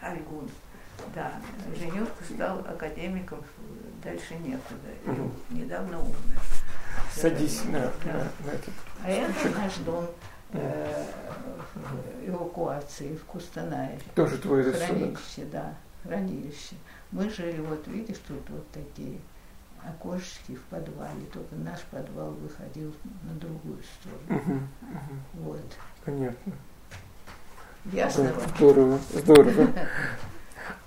B: Альгун. Да, Женюрка стал академиком, дальше некуда. И. Недавно умер.
A: Садись на,
B: Да.
A: на, на этот.
B: А это наш дом э, эвакуации в Кустанае.
A: Тоже твой рисунок.
B: Хранилище, да. хранилище. Мы жили, вот видишь, тут вот такие окошечки в подвале, только наш подвал выходил на другую сторону. Угу, угу. Вот.
A: Понятно.
B: Ясно
A: Здорово, здорово.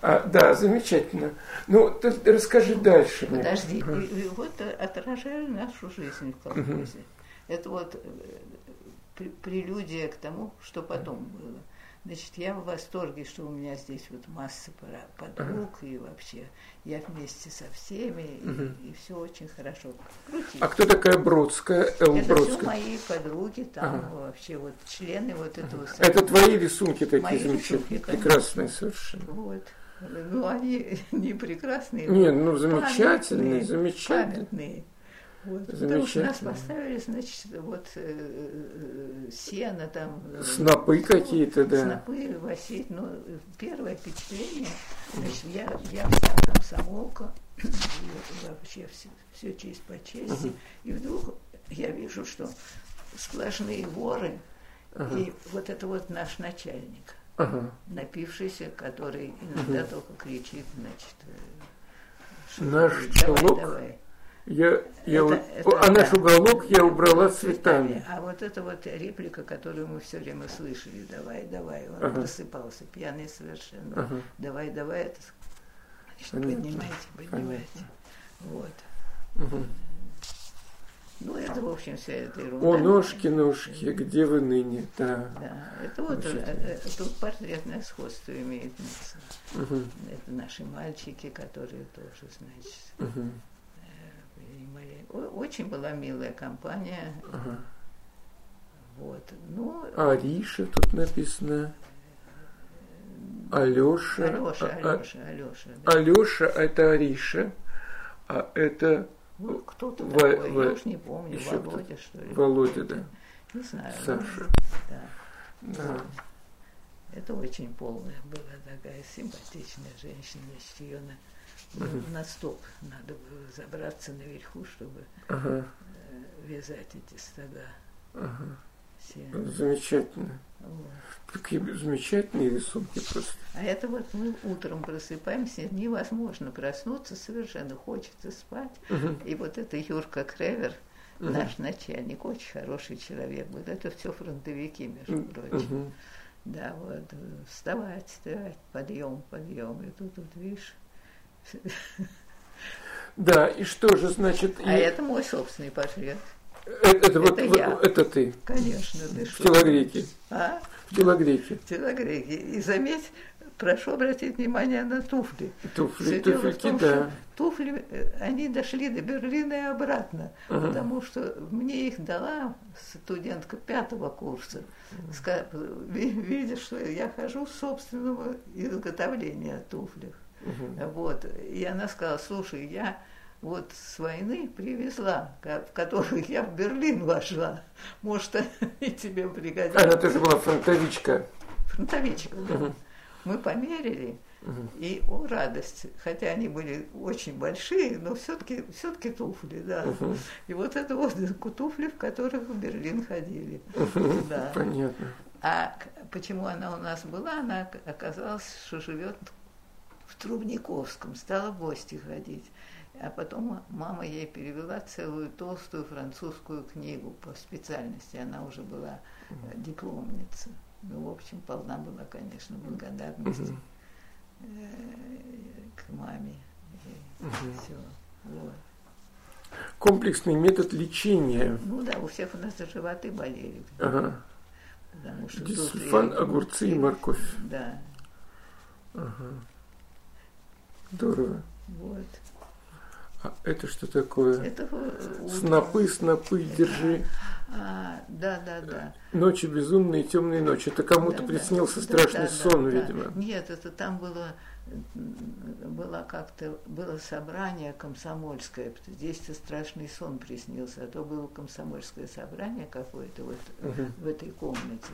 A: А, да, замечательно. Ну, ты, расскажи дальше.
B: Подожди, мне. И, и вот отражали нашу жизнь в колхозе. Угу. Это вот э, прелюдия к тому, что потом было. Значит, я в восторге, что у меня здесь вот масса подруг, ага. и вообще я вместе со всеми, угу. и, и все очень хорошо.
A: Крутится. А кто такая Бродская,
B: Эл Это Бродская? все мои подруги, там ага. вообще вот члены вот этого... Ага.
A: Это твои рисунки такие мои замечательные, рисунки, прекрасные совершенно.
B: Вот. Ну, они не прекрасные.
A: Не, ну замечательные, замечательные.
B: Памятные. Вот, потому что нас поставили, значит, вот э, э, сено там.
A: Э, Снопы какие-то, да.
B: Снопы восить. Ну, первое впечатление, значит, я, я вся комсомолка, и вообще все, все честь по чести. И вдруг я вижу, что сплошные воры, ага. и вот это вот наш начальник, ага. напившийся, который иногда ага. только кричит, значит,
A: Наш давай, челок. Давай. Я, я, это, это, а наш уголок я убрала цветами.
B: А вот это вот реплика, которую мы все время слышали, давай, давай, он ага. просыпался, пьяный совершенно. Ага. Давай, давай, это значит, поднимайте, поднимайте. Вот. Угу. Ну, это, в общем, вся эта ерунда.
A: О, ножки, ножки, где вы ныне? Да.
B: Да, это вот э, э, тут портретное сходство имеет место. Угу. Это наши мальчики, которые тоже, значит, угу очень была милая компания. Ага. Вот. Ну,
A: Ариша тут написано. Алеша.
B: Алеша, Алеша, Алеша.
A: Да. Алеша это Ариша, а это
B: ну, кто-то в, такой, в, я уж не помню, еще Володя, что ли.
A: Володя, да.
B: Не знаю.
A: Саша.
B: Ну, да. да. Это очень полная была такая симпатичная женщина, ее на uh-huh. на стоп надо было забраться наверху, чтобы uh-huh. вязать эти стада.
A: Uh-huh. Замечательно. Вот. Какие замечательные рисунки просто.
B: А это вот мы утром просыпаемся, невозможно проснуться, совершенно хочется спать. Uh-huh. И вот это Юрка Кревер, uh-huh. наш начальник, очень хороший человек был. Это все фронтовики, между прочим. Да, вот, вставать, вставать, подъем, подъем. И тут, вот, видишь,
A: да, и что же значит...
B: А и... это мой собственный портрет.
A: Это, это, это вот, я. это ты.
B: Конечно,
A: ты В телогреке.
B: А?
A: В телогреке.
B: В телогреке. И заметь, прошу обратить внимание на туфли.
A: Туфли, туфельки, том, да.
B: Туфли, э, они дошли до Берлина и обратно, ага. потому что мне их дала студентка пятого курса, видя, что я хожу с собственного изготовления туфлях. Угу. Вот. И она сказала, слушай, я вот с войны привезла, в которую я в Берлин вошла. Может, и тебе пригодится.
A: Она тоже была фронтовичка.
B: Фронтовичка, да. Угу. Мы померили, угу. и, о, радость, хотя они были очень большие, но все-таки все туфли, да. Угу. И вот это вот туфли, в которых в Берлин ходили.
A: Угу. Да. Понятно.
B: А почему она у нас была? Она оказалась, что живет в Трубниковском, стала в гости ходить. А потом мама ей перевела целую толстую французскую книгу по специальности. Она уже была э, дипломница. Ну, в общем, полна была, конечно, благодарности э, к маме. Все. Вот.
A: Комплексный метод лечения.
B: Ну да, у всех у нас животы болели.
A: Ага. Потому что Дисульфан, огурцы и морковь.
B: Да.
A: Ага. Здорово.
B: Вот.
A: А это что такое?
B: Это
A: снопы, снопы, держи.
B: А, да, да, да.
A: Ночи безумные, темные ночи. Это кому-то да, приснился да, страшный да, сон, да, видимо.
B: Да. Нет, это там было было как-то было собрание комсомольское. Здесь-то страшный сон приснился, а то было комсомольское собрание какое-то вот uh-huh. в этой комнате.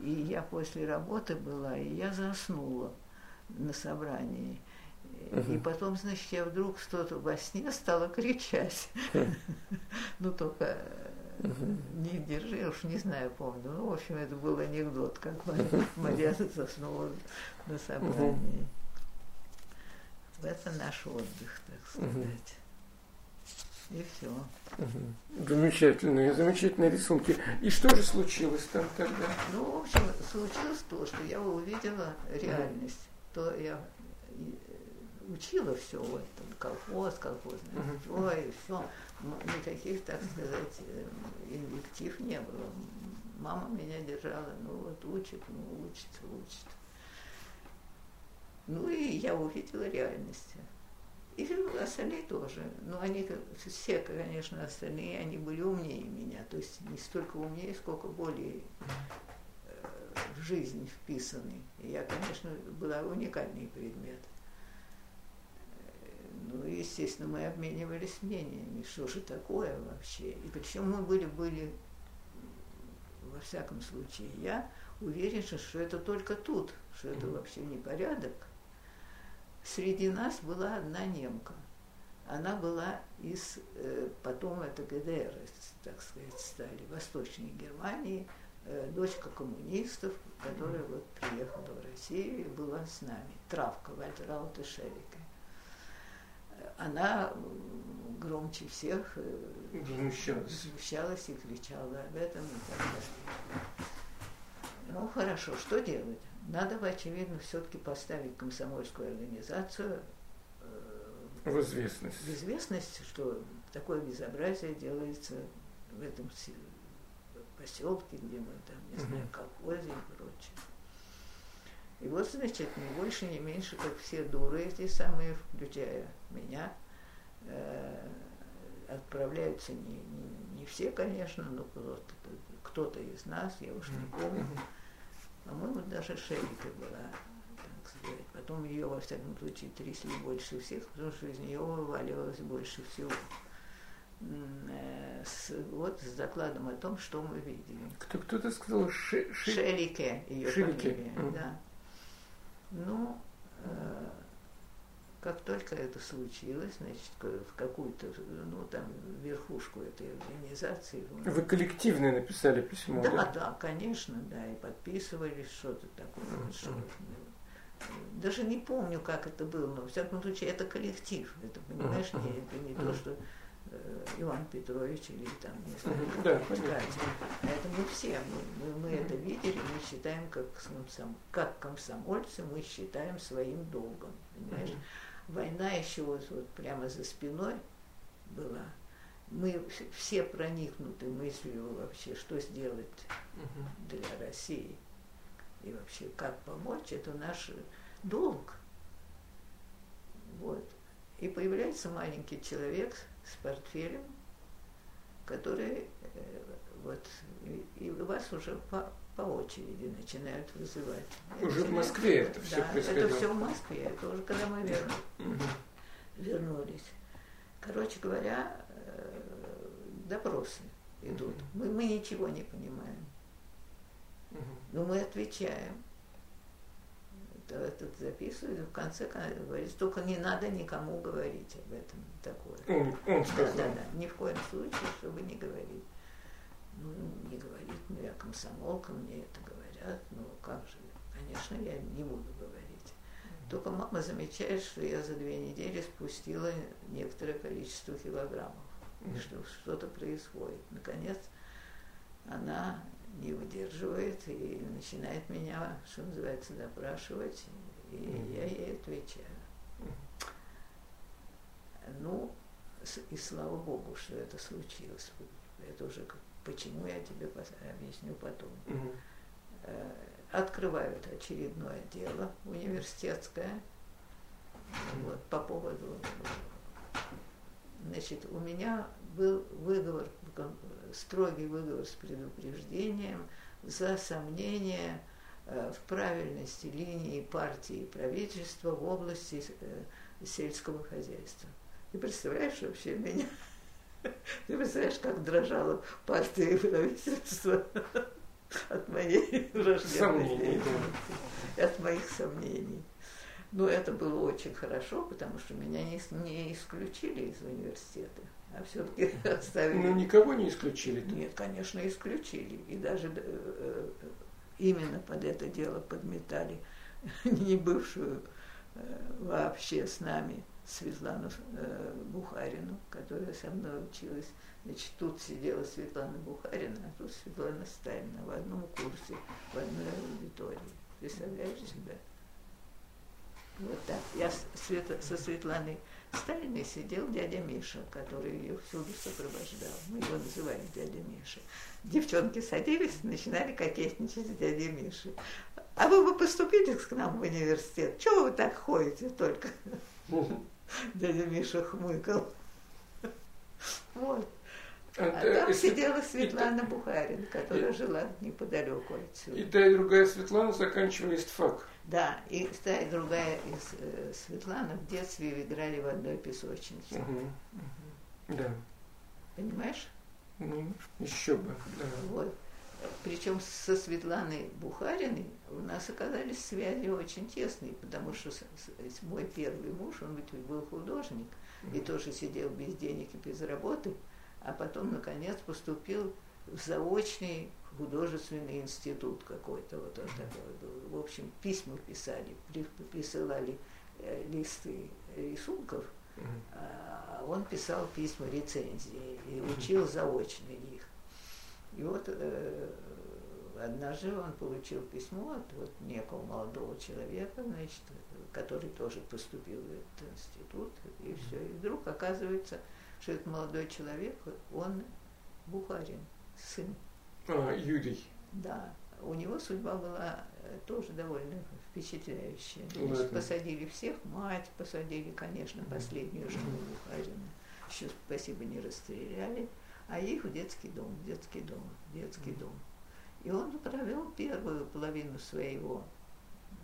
B: И я после работы была, и я заснула на собрании. И потом, значит, я вдруг что-то во сне стала кричать. Ну, только не держи, уж не знаю, помню. Ну, в общем, это был анекдот, как Марьяна заснула на собрании. Это наш отдых, так сказать. И все.
A: Замечательные, замечательные рисунки. И что же случилось там тогда?
B: Ну, в общем, случилось то, что я увидела реальность. То я учила все, там, колхоз, колхозное все, и все. Никаких, так сказать, э, инвектив не было. Мама меня держала, ну вот учит, ну учится, учит. Ну и я увидела реальность. И остальные тоже. Ну, они все, конечно, остальные, они были умнее меня. То есть не столько умнее, сколько более э, в жизнь вписаны. И я, конечно, была уникальный предмет. Ну, естественно, мы обменивались мнениями, что же такое вообще. И причем мы были, были, во всяком случае, я уверен, что это только тут, что это вообще не порядок. Среди нас была одна немка. Она была из, э, потом это ГДР, так сказать, стали, Восточной Германии, э, дочка коммунистов, которая вот приехала в Россию и была с нами. Травка Вальтераута Шерика она громче всех э,
A: возмущалась.
B: возмущалась и кричала об этом и так далее. Ну хорошо, что делать? Надо, очевидно, все-таки поставить комсомольскую организацию
A: э, в известность.
B: В известность, что такое безобразие делается в этом поселке, где мы там, не знаю, колхозе и прочее. И вот, значит, не больше, не меньше, как все дуры эти самые, включая меня, э, отправляются не, не, не все, конечно, но кто-то, кто-то из нас, я уж не помню. По-моему, даже Шелика была, так сказать. Потом ее, во всяком случае, трясли больше всех, потому что из нее вываливалось больше всего. Э, с, вот с докладом о том, что мы видели.
A: Кто, кто-то сказал Ши,
B: Ши... Шелике, ее Шелике. фамилия, mm. да. Ну, э, как только это случилось, значит, в какую-то, ну, там, верхушку этой организации.
A: Вы коллективно написали письмо,
B: да? Да, да, конечно, да, и подписывались что-то такое. Что, даже не помню, как это было, но, в всяком случае, это коллектив, это, понимаешь, не, это не то, что Э, Иван Петрович или там несколько
A: да,
B: Это мы все, мы, мы, мы это видели, мы считаем как, как комсомольцы, мы считаем своим долгом, понимаешь? Война еще вот, вот прямо за спиной была. Мы все проникнуты мыслью вообще, что сделать для России. И вообще, как помочь, это наш долг. Вот. И появляется маленький человек с портфелем, который э, вот и, и вас уже по, по очереди начинают вызывать.
A: Уже начинают, в Москве это все
B: да, происходило? это все в Москве, это уже когда мы вернулись. вернулись. Короче говоря, э, допросы идут. Мы, мы ничего не понимаем. Но мы отвечаем этот записывает, в конце говорит, только не надо никому говорить об этом такое.
A: Он, он сказал.
B: Да, да, да, ни в коем случае, чтобы не говорить. Ну, не говорит, ну я комсомолка, мне это говорят, ну как же, конечно, я не буду говорить. Только мама замечает, что я за две недели спустила некоторое количество килограммов, и что что-то происходит. Наконец, она не выдерживает и начинает меня, что называется, допрашивать, и mm-hmm. я ей отвечаю. Ну, и слава Богу, что это случилось. Это уже почему я тебе объясню потом. Mm-hmm. Открывают очередное дело университетское вот, по поводу Значит, у меня был выговор, строгий выговор с предупреждением за сомнение э, в правильности линии партии и правительства в области э, сельского хозяйства. Ты представляешь вообще меня? Ты представляешь, как дрожала партия и правительство от моей враждебной от моих сомнений. Но это было очень хорошо, потому что меня не, не исключили из университета, а все-таки оставили.
A: Ну, никого не исключили? -то.
B: Нет, конечно, исключили. И даже э, э, именно под это дело подметали не бывшую вообще с нами Светлану э, Бухарину, которая со мной училась. Значит, тут сидела Светлана Бухарина, а тут Светлана Сталина в одном курсе, в одной аудитории. Представляешь себе? Вот так. Я со Светланой Сталиной сидел дядя Миша, который ее всюду сопровождал. Мы его называли дядя Миша. Девчонки садились, начинали кокетничать с дядей Мишей. А вы бы поступили к нам в университет? Чего вы так ходите только? Дядя Миша хмыкал. Вот. А, а там сидела Светлана Бухарин, которая жила неподалеку отсюда.
A: И та и другая Светлана заканчивали истфак.
B: Да, и та и другая из э, Светлана в детстве играли в одной песочнице. Угу.
A: Угу. Да.
B: Понимаешь?
A: Ну, еще бы, да.
B: Вот. Причем со Светланой Бухариной у нас оказались связи очень тесные, потому что мой первый муж, он ведь был художник, и тоже сидел без денег и без работы, а потом, наконец, поступил в заочный художественный институт какой-то, вот он такой был. В общем, письма писали, присылали э, листы рисунков, а он писал письма рецензии и учил заочно. И вот э, однажды он получил письмо от вот некого молодого человека, значит, который тоже поступил в этот институт, и все. И вдруг оказывается, что этот молодой человек, он Бухарин, сын.
A: А, Юрий.
B: Да. У него судьба была э, тоже довольно впечатляющая. Значит, посадили всех, мать посадили, конечно, последнюю жену Бухарина. Еще, спасибо, не расстреляли а их в детский дом, в детский дом, в детский дом. И он провел первую половину своего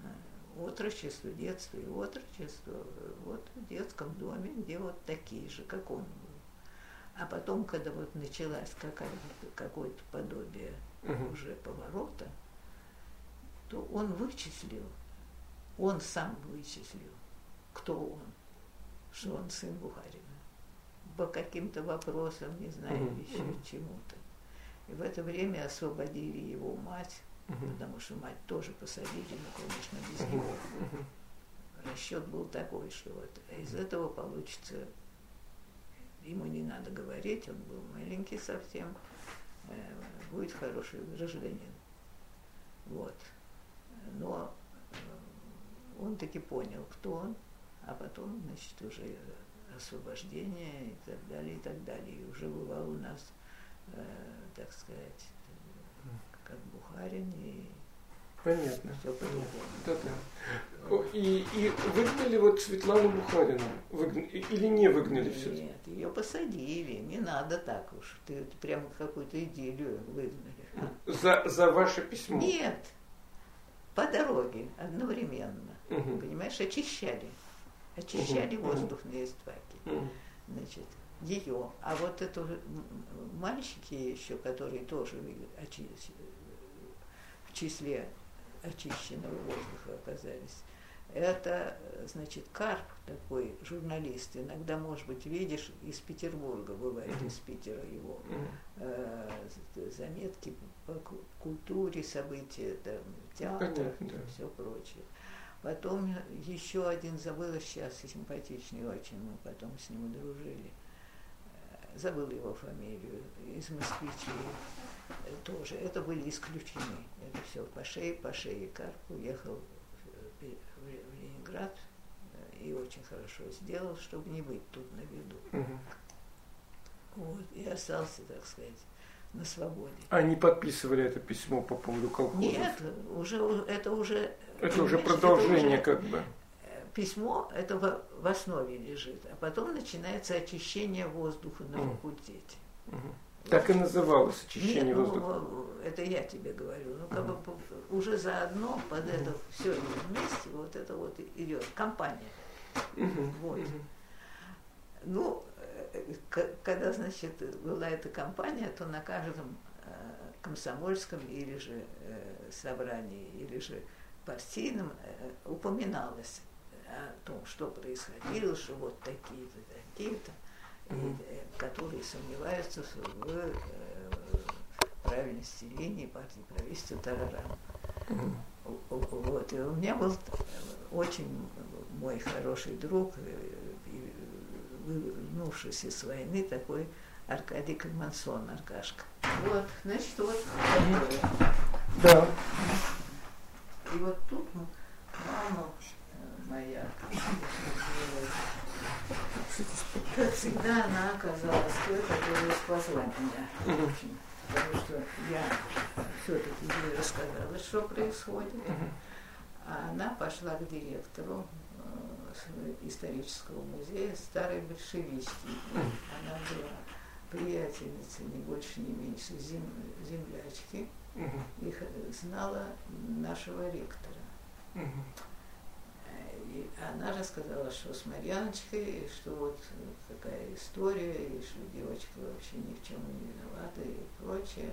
B: э, отрочества, детства и отрочества вот в детском доме, где вот такие же, как он был. А потом, когда вот началась какое-то подобие угу. уже поворота, то он вычислил, он сам вычислил, кто он, что он сын Бухарина по каким-то вопросам, не знаю, mm-hmm. еще чему-то. И в это время освободили его мать, mm-hmm. потому что мать тоже посадили, но, конечно, без mm-hmm. него. Расчет был такой, что вот из этого получится, ему не надо говорить, он был маленький совсем, э, будет хороший гражданин. Вот. Но э, он таки понял, кто он, а потом, значит, уже освобождения и так далее, и так далее. И уже бывал у нас, э, так сказать, как Бухарин и
A: Понятно. Все да, да. И, и выгнали вот Светлану Бухарину? Выгнали, или не выгнали все?
B: Нет, ее посадили. Не надо так уж. Ты прямо какую-то идею выгнали.
A: За, за ваше письмо?
B: Нет. По дороге одновременно. Угу. Понимаешь, очищали очищали угу. воздух на Истваке. Значит, ее. А вот это мальчики еще, которые тоже в числе очищенного воздуха оказались, это, значит, Карп такой журналист, иногда, может быть, видишь, из Петербурга, бывает из Питера его э, заметки по культуре, события, там, театр, да. все прочее. Потом еще один забыла сейчас, симпатичный очень, мы потом с ним дружили. Э, забыл его фамилию, из москвичей тоже. Это были исключены. Это все по шее, по шее. Карп уехал в Ленинград э, и очень хорошо сделал, чтобы не быть тут на виду. Угу. Вот, и остался, так сказать, на свободе.
A: Они подписывали это письмо по поводу колхозов?
B: Нет, уже, это уже...
A: Это уже продолжение как бы.
B: Э, письмо это в, основе лежит, а потом начинается очищение воздуха на факультете.
A: Так и называлось очищение Нет, ну, воздуха.
B: Ну, это я тебе говорю. Ну, как бы уже заодно под это все вместе вот это вот идет компания. Вот. Ну, когда, значит, была эта кампания, то на каждом э, комсомольском или же э, собрании, или же партийном э, упоминалось о том, что происходило, что вот такие-то, такие-то, mm-hmm. которые сомневаются в правильности линии партии правительства Тарарам. Вот. И у меня был очень мой хороший друг, вернувшийся с войны, такой Аркадий Кальмансон, Аркашка. Вот, значит, вот
A: Да.
B: И вот тут мама моя, как всегда, она оказалась той, которая спасла меня. Очень. Потому что я все-таки ей рассказала, что происходит. А она пошла к директору э, исторического музея старой большевистки. Она была приятельницей, не больше, не меньше, зем, землячки. Их знала нашего ректора. И она рассказала, что с Марьяночкой, что вот такая история, и что девочка вообще ни в чем не виновата и прочее.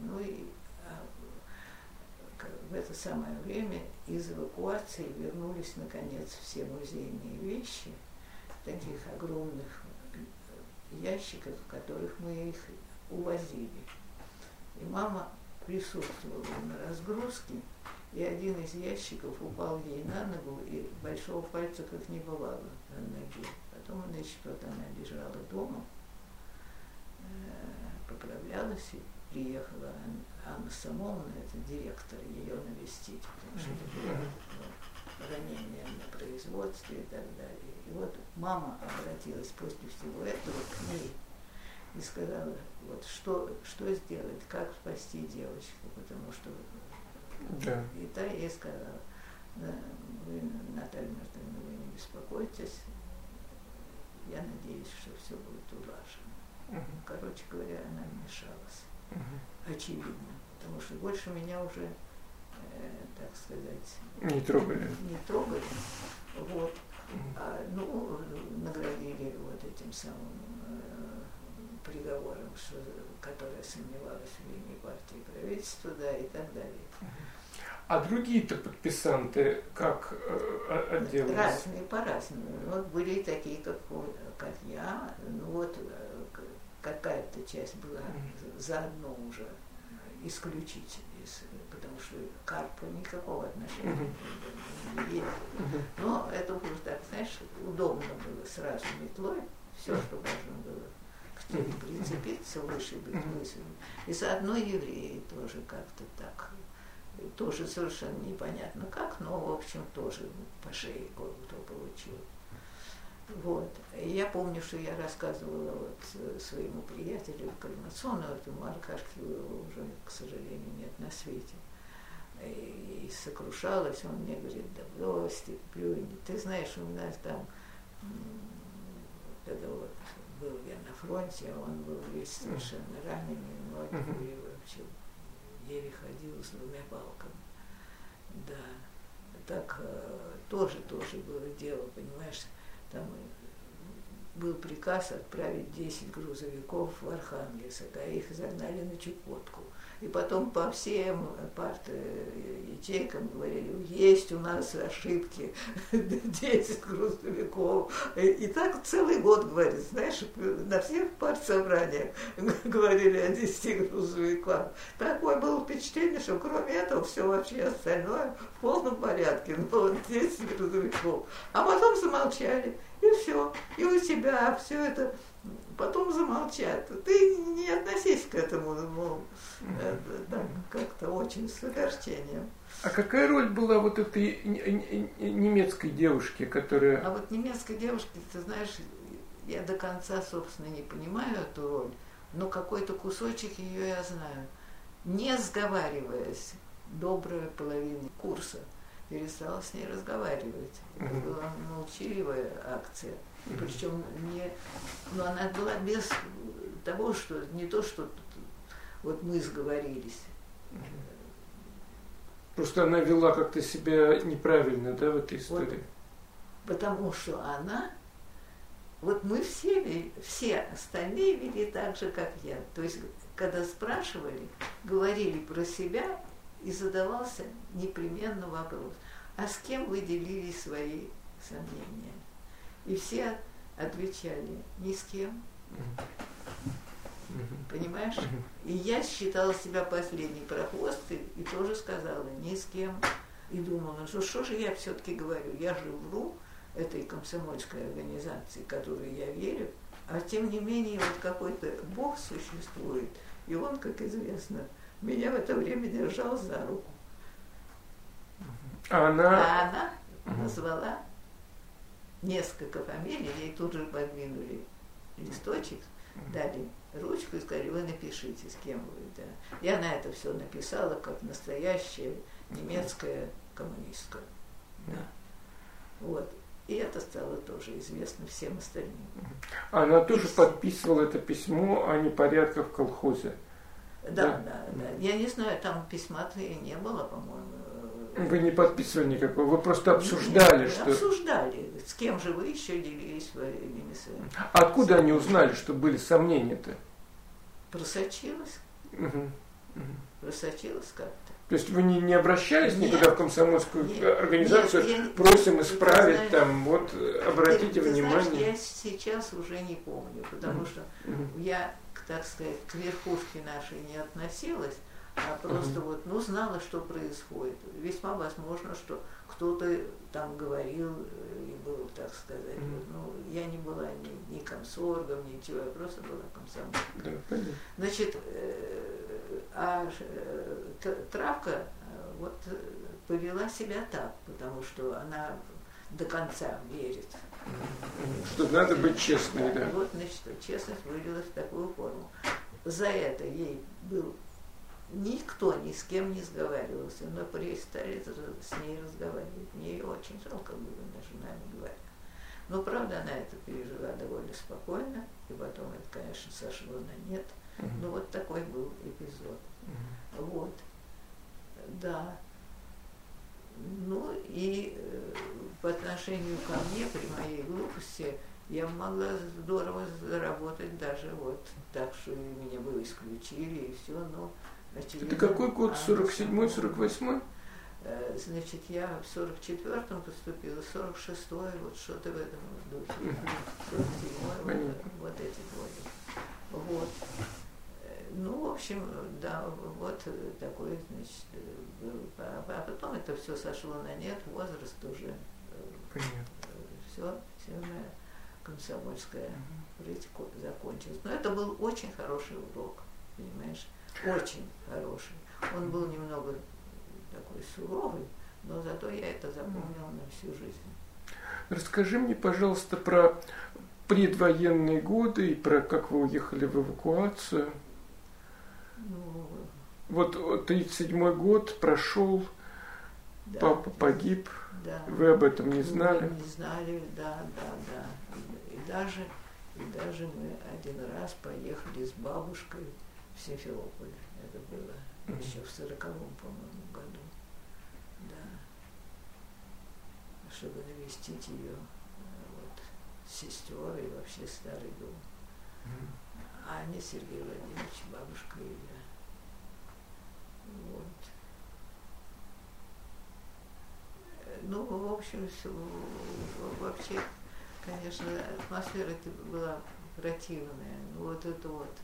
B: Ну и а, в это самое время из эвакуации вернулись наконец все музейные вещи, таких огромных ящиков, в которых мы их увозили. И мама присутствовала на разгрузке, и один из ящиков упал ей на ногу, и большого пальца как не бывало на ноге. Потом, значит, вот она лежала дома, э, поправлялась и приехала Анна Самовна, это директор, ее навестить, потому что это было ну, ранение на производстве и так далее. И вот мама обратилась после всего этого к ней и сказала, вот что, что сделать, как спасти девочку, потому что
A: да.
B: И та ей сказала, да, вы, Наталья Мартыновна, вы не беспокойтесь, я надеюсь, что все будет улажено. Uh-huh. Короче говоря, она вмешалась. Uh-huh. Очевидно. Потому что больше меня уже, э, так сказать,
A: не трогали.
B: Не трогали. Вот. А, ну, наградили вот этим самым приговором, что, которая сомневалась в линии партии и правительства, да, и так далее.
A: А другие-то подписанты как э, отделались?
B: Разные, по-разному. Вот были такие, как, как я, ну вот э, какая-то часть была заодно уже исключить, потому что Карпа никакого отношения не имеет. Но это уже так, знаешь, удобно было сразу метлой, все, что можно было прицепиться, выше быть высунуть. И заодно евреи тоже как-то так тоже совершенно непонятно как, но, в общем, тоже по шее кое-кто получил. Вот. Я помню, что я рассказывала вот э, своему приятелю Кальмацону, этому Аркашке уже, к сожалению, нет на свете. И, и сокрушалась, он мне говорит, да брось ты, плюнь. Ты знаешь, у нас там, когда вот был я на фронте, он был весь совершенно раненый, ноги были вообще еле ходил с двумя палками. Да. Так э, тоже, тоже было дело, понимаешь, там был приказ отправить 10 грузовиков в Архангельск, а их загнали на Чукотку. И потом по всем парт ячейкам говорили, есть у нас ошибки, 10 грузовиков. И так целый год говорит, знаешь, на всех партсобраниях говорили о 10 грузовиках. Такое было впечатление, что кроме этого все вообще остальное в полном порядке, но вот 10 грузовиков. А потом замолчали, и все. И у тебя все это потом замолчат. Ты не относись к этому ну, э, так, как-то очень с огорчением.
A: А какая роль была вот этой немецкой девушки, которая...
B: А вот немецкой девушки, ты знаешь, я до конца, собственно, не понимаю эту роль, но какой-то кусочек ее я знаю. Не сговариваясь, добрая половина курса перестала с ней разговаривать. Это была молчаливая акция. Причем не, но она была без того, что не то, что вот мы сговорились.
A: Просто она вела как-то себя неправильно, да, в этой истории.
B: Вот, потому что она, вот мы все, все остальные вели так же, как я. То есть, когда спрашивали, говорили про себя, и задавался непременно вопрос, а с кем вы делили свои сомнения? И все отвечали, ни с кем. Понимаешь? И я считала себя последней прохвосткой и тоже сказала, ни с кем. И думала, что что же я все-таки говорю, я же вру этой комсомольской организации, которой я верю, а тем не менее вот какой-то Бог существует, и он, как известно, меня в это время держал за руку.
A: А она,
B: а она назвала несколько фамилий, ей тут же подвинули листочек, дали ручку и сказали, вы напишите, с кем вы. Да. Я на это все написала, как настоящая немецкая коммунистка. Да. Вот. И это стало тоже известно всем остальным.
A: Она тоже и... подписывала это письмо о непорядках в колхозе.
B: Да, да, да. да. Я не знаю, там письма-то и не было, по-моему.
A: Вы не подписывали никакого, вы просто обсуждали,
B: Нет,
A: что...
B: Обсуждали. С кем же вы еще делились своими своими.
A: Откуда они узнали, что были сомнения-то?
B: Просочилось. Угу. Просочилось как-то.
A: То есть вы не, не обращались нет, никуда в комсомольскую нет, организацию, нет, я, просим исправить, знаешь, там, вот, обратите ты, внимание.
B: Ты знаешь, я сейчас уже не помню, потому mm-hmm. что mm-hmm. я, так сказать, к верхушке нашей не относилась, а просто вот, ну, знала, что происходит. Весьма возможно, что кто-то там говорил э, и был, так сказать, mm-hmm. вот, ну, я не была ни, ни комсоргом, ничего, я просто была комсомолкой.
A: Да.
B: Значит, э, а э, травка вот повела себя так, потому что она до конца верит.
A: Что надо быть честной, да.
B: Вот, значит, честность вылилась в такую форму. За это ей был никто ни с кем не сговаривался, но перестали с ней разговаривать. Мне ее очень жалко было, между нами говоря. Но, правда, она это пережила довольно спокойно, и потом это, конечно, сошло на нет. Ну, вот такой был эпизод. Вот. Да. Ну, и э, по отношению ко мне, при моей глупости, я могла здорово заработать даже вот так, что меня бы исключили и все, но
A: это какой год? 47-й, 48-й?
B: Э, значит, я в 44-м поступила, 46-й, вот что-то в этом духе. 47-й, вот, вот эти годы. Вот. Э, ну, в общем, да, вот такой, значит, был. А, а потом это все сошло на нет, возраст уже. Э, Понятно. Все, все моя комсомольская жизнь закончилась. Но это был очень хороший урок, понимаешь? Очень хороший. Он был немного такой суровый, но зато я это запомнила на всю жизнь.
A: Расскажи мне, пожалуйста, про предвоенные годы и про как вы уехали в эвакуацию. Ну, вот 37-й год прошел, да, папа погиб, да. вы об этом не знали?
B: Не знали, да, да, да. И даже, и даже мы один раз поехали с бабушкой в Симферополе. Это было еще в сороковом, по-моему, году. Да. Чтобы навестить ее вот, сестер и вообще старый дом. А Аня, Сергей Владимирович, бабушка и я. Вот. Ну, в общем, все, вообще, конечно, атмосфера была противная. Вот это вот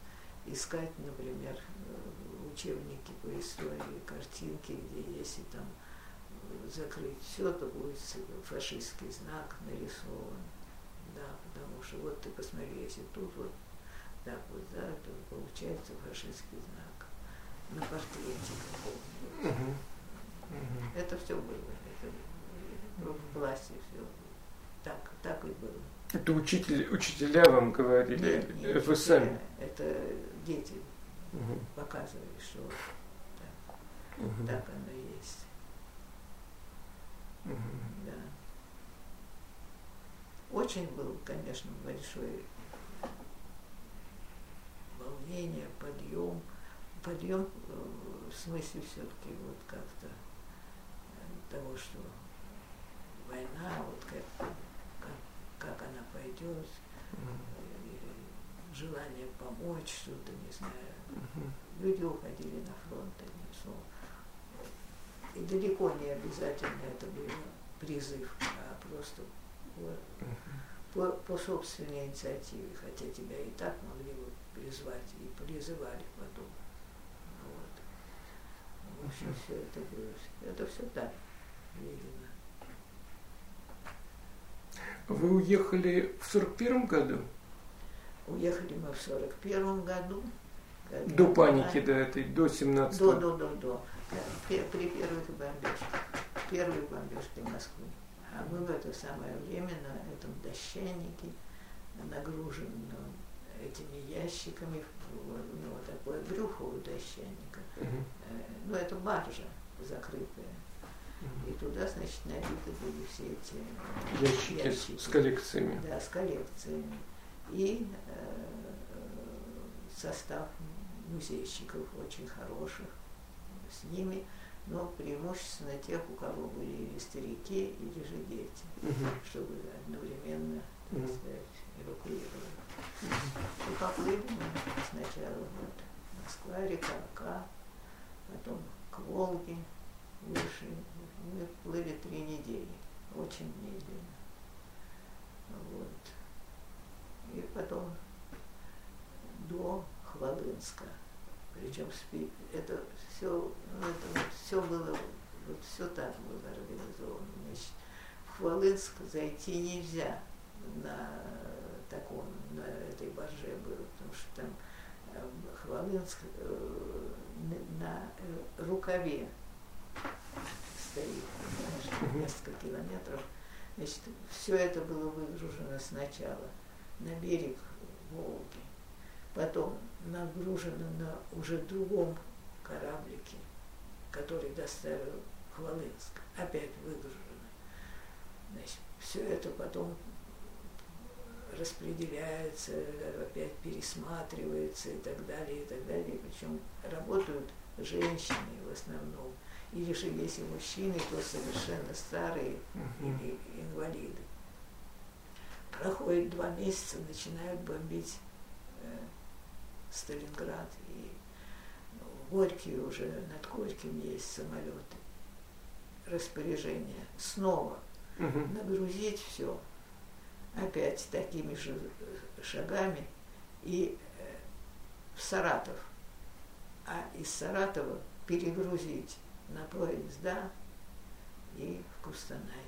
B: искать, например, э, учебники по истории, картинки, где если там э, закрыть все, то будет фашистский знак нарисован. Да, потому что вот ты посмотри, если тут вот так вот, да, то получается фашистский знак на портрете каком-нибудь. Это все было, это в власти все. Так, так и было.
A: Это учитель, учителя вам говорили?
B: Нет, нет,
A: вы сами?
B: Это дети угу. показывали, что так, угу. так оно и есть. Угу. Да. Очень был, конечно, большой волнение, подъем. Подъем э, в смысле все-таки вот как-то э, того, что война, вот как, как, она пойдет, желание помочь, что-то, не знаю. Люди уходили на фронт, одним И далеко не обязательно это был призыв, а просто по, по, по собственной инициативе, хотя тебя и так могли бы призвать, и призывали потом. Вот. В общем, все это было, это все так, видимо.
A: Вы уехали в сорок первом году?
B: Уехали мы в сорок первом году.
A: До паники, до этой, до 17
B: До, до, до, до. При первых бомбежках, первой бомбежке Москвы. А мы в это самое время на этом дощанике, нагруженном этими ящиками, ну, такое брюхо у дощаника. Uh-huh. Ну, это баржа закрытая. И туда, значит, набиты были все эти
A: ящики, ящики. С, коллекциями.
B: Да, с коллекциями. И э, состав музейщиков очень хороших с ними, но преимущественно тех, у кого были или старики, или же дети, угу. чтобы одновременно, так сказать, эвакуировали. Угу. И поплыли мы сначала вот Москва, река Ока, потом к Волге вышли. Мы плыли три недели, очень медленно. Вот. И потом до Хвалынска. Причем это все, ну, это все было, вот все так было организовано. Значит, в Хвалынск зайти нельзя на таком, на этой барже было, потому что там э, Хвалынск э, на э, рукаве стоит, знаешь, несколько километров. Значит, все это было выгружено сначала на берег Волги, потом нагружено на уже другом кораблике, который доставил Хвалынск, опять выгружено. Значит, все это потом распределяется, опять пересматривается и так далее, и так далее. Причем работают женщины в основном. Или же если мужчины, то совершенно старые или инвалиды. Проходит два месяца, начинают бомбить э, Сталинград и ну, Горький уже, над Горьким есть самолеты. Распоряжение снова угу. нагрузить все опять такими же шагами и э, в Саратов, а из Саратова перегрузить на поезда и в Кустанай.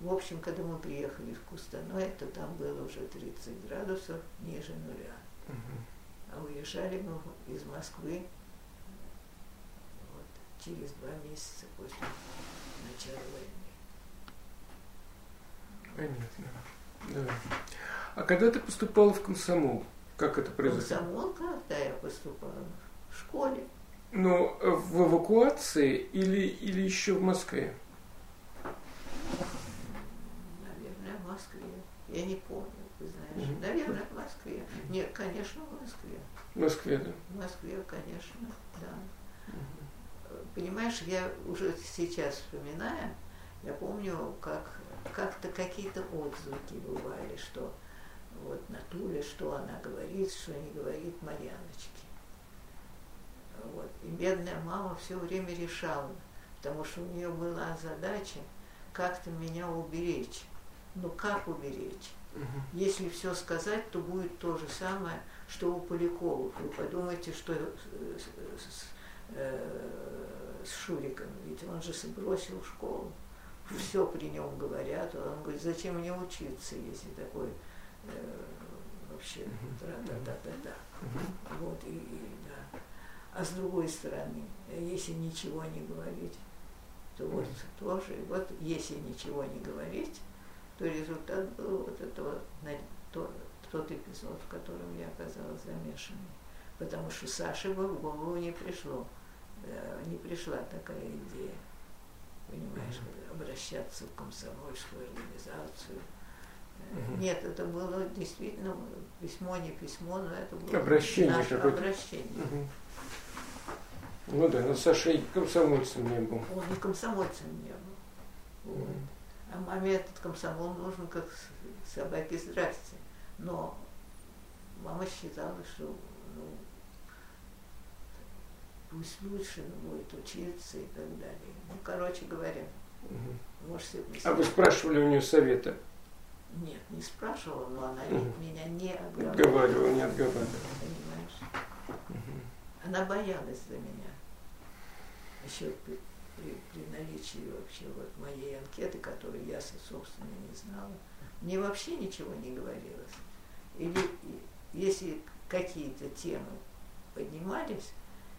B: В общем, когда мы приехали в Кустанай, то там было уже 30 градусов ниже нуля. Угу. А уезжали мы из Москвы вот, через два месяца после начала
A: войны. Понятно. Да. А когда ты поступала в комсомол, как это произошло?
B: Комсомол, когда я поступала? В школе.
A: Ну, в эвакуации или, или еще в Москве?
B: Наверное, в Москве. Я не помню знаешь. Угу. Наверное, в Москве. Нет, конечно, в Москве.
A: В Москве, да?
B: В Москве, конечно, да. Угу. Понимаешь, я уже сейчас вспоминаю, я помню, как как-то какие-то отзвуки бывали, что вот на Туле, что она говорит, что не говорит Марьяночке. Вот. И бедная мама все время решала, потому что у нее была задача как-то меня уберечь. Ну как уберечь? Угу. Если все сказать, то будет то же самое, что у Поляковых. Вы подумайте, что с, с, э, с Шуриком, ведь он же бросил школу. Все при нем говорят, он говорит, зачем мне учиться, если такой э, вообще тра-та-та-та-та. Вот, и, и. А с другой стороны, если ничего не говорить, то вот тоже, вот если ничего не говорить, то результат был вот этого, тот, тот эпизод, в котором я оказалась замешанной. Потому что Саше бы в голову не пришло, э, не пришла такая идея, понимаешь, обращаться в комсомольскую организацию. Угу. Нет, это было действительно письмо, не письмо, но это было
A: обращение
B: наше обращение.
A: Угу. Ну да, но Саша и комсомольцем не был.
B: Он и комсомольцем не был. Вот. А маме этот комсомол нужен как собаке здрасте. Но мама считала, что ну, пусть лучше будет учиться и так далее. Ну, короче говоря,
A: угу. может, А вы спрашивали у нее совета?
B: Нет, не спрашивала, но она угу. меня не отговаривала.
A: Отговаривала, не отговаривала.
B: Понимаешь? Угу. Она боялась за меня. Еще при, при, при наличии вообще вот моей анкеты, которую я, собственно, не знала, мне вообще ничего не говорилось. Или если какие-то темы поднимались,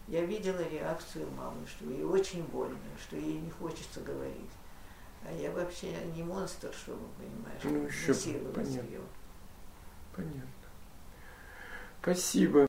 B: я видела реакцию мамы, что ей очень больно, что ей не хочется говорить. А я вообще не монстр, чтобы, понимаешь, ну, еще
A: понятно. ее. Понятно. Спасибо.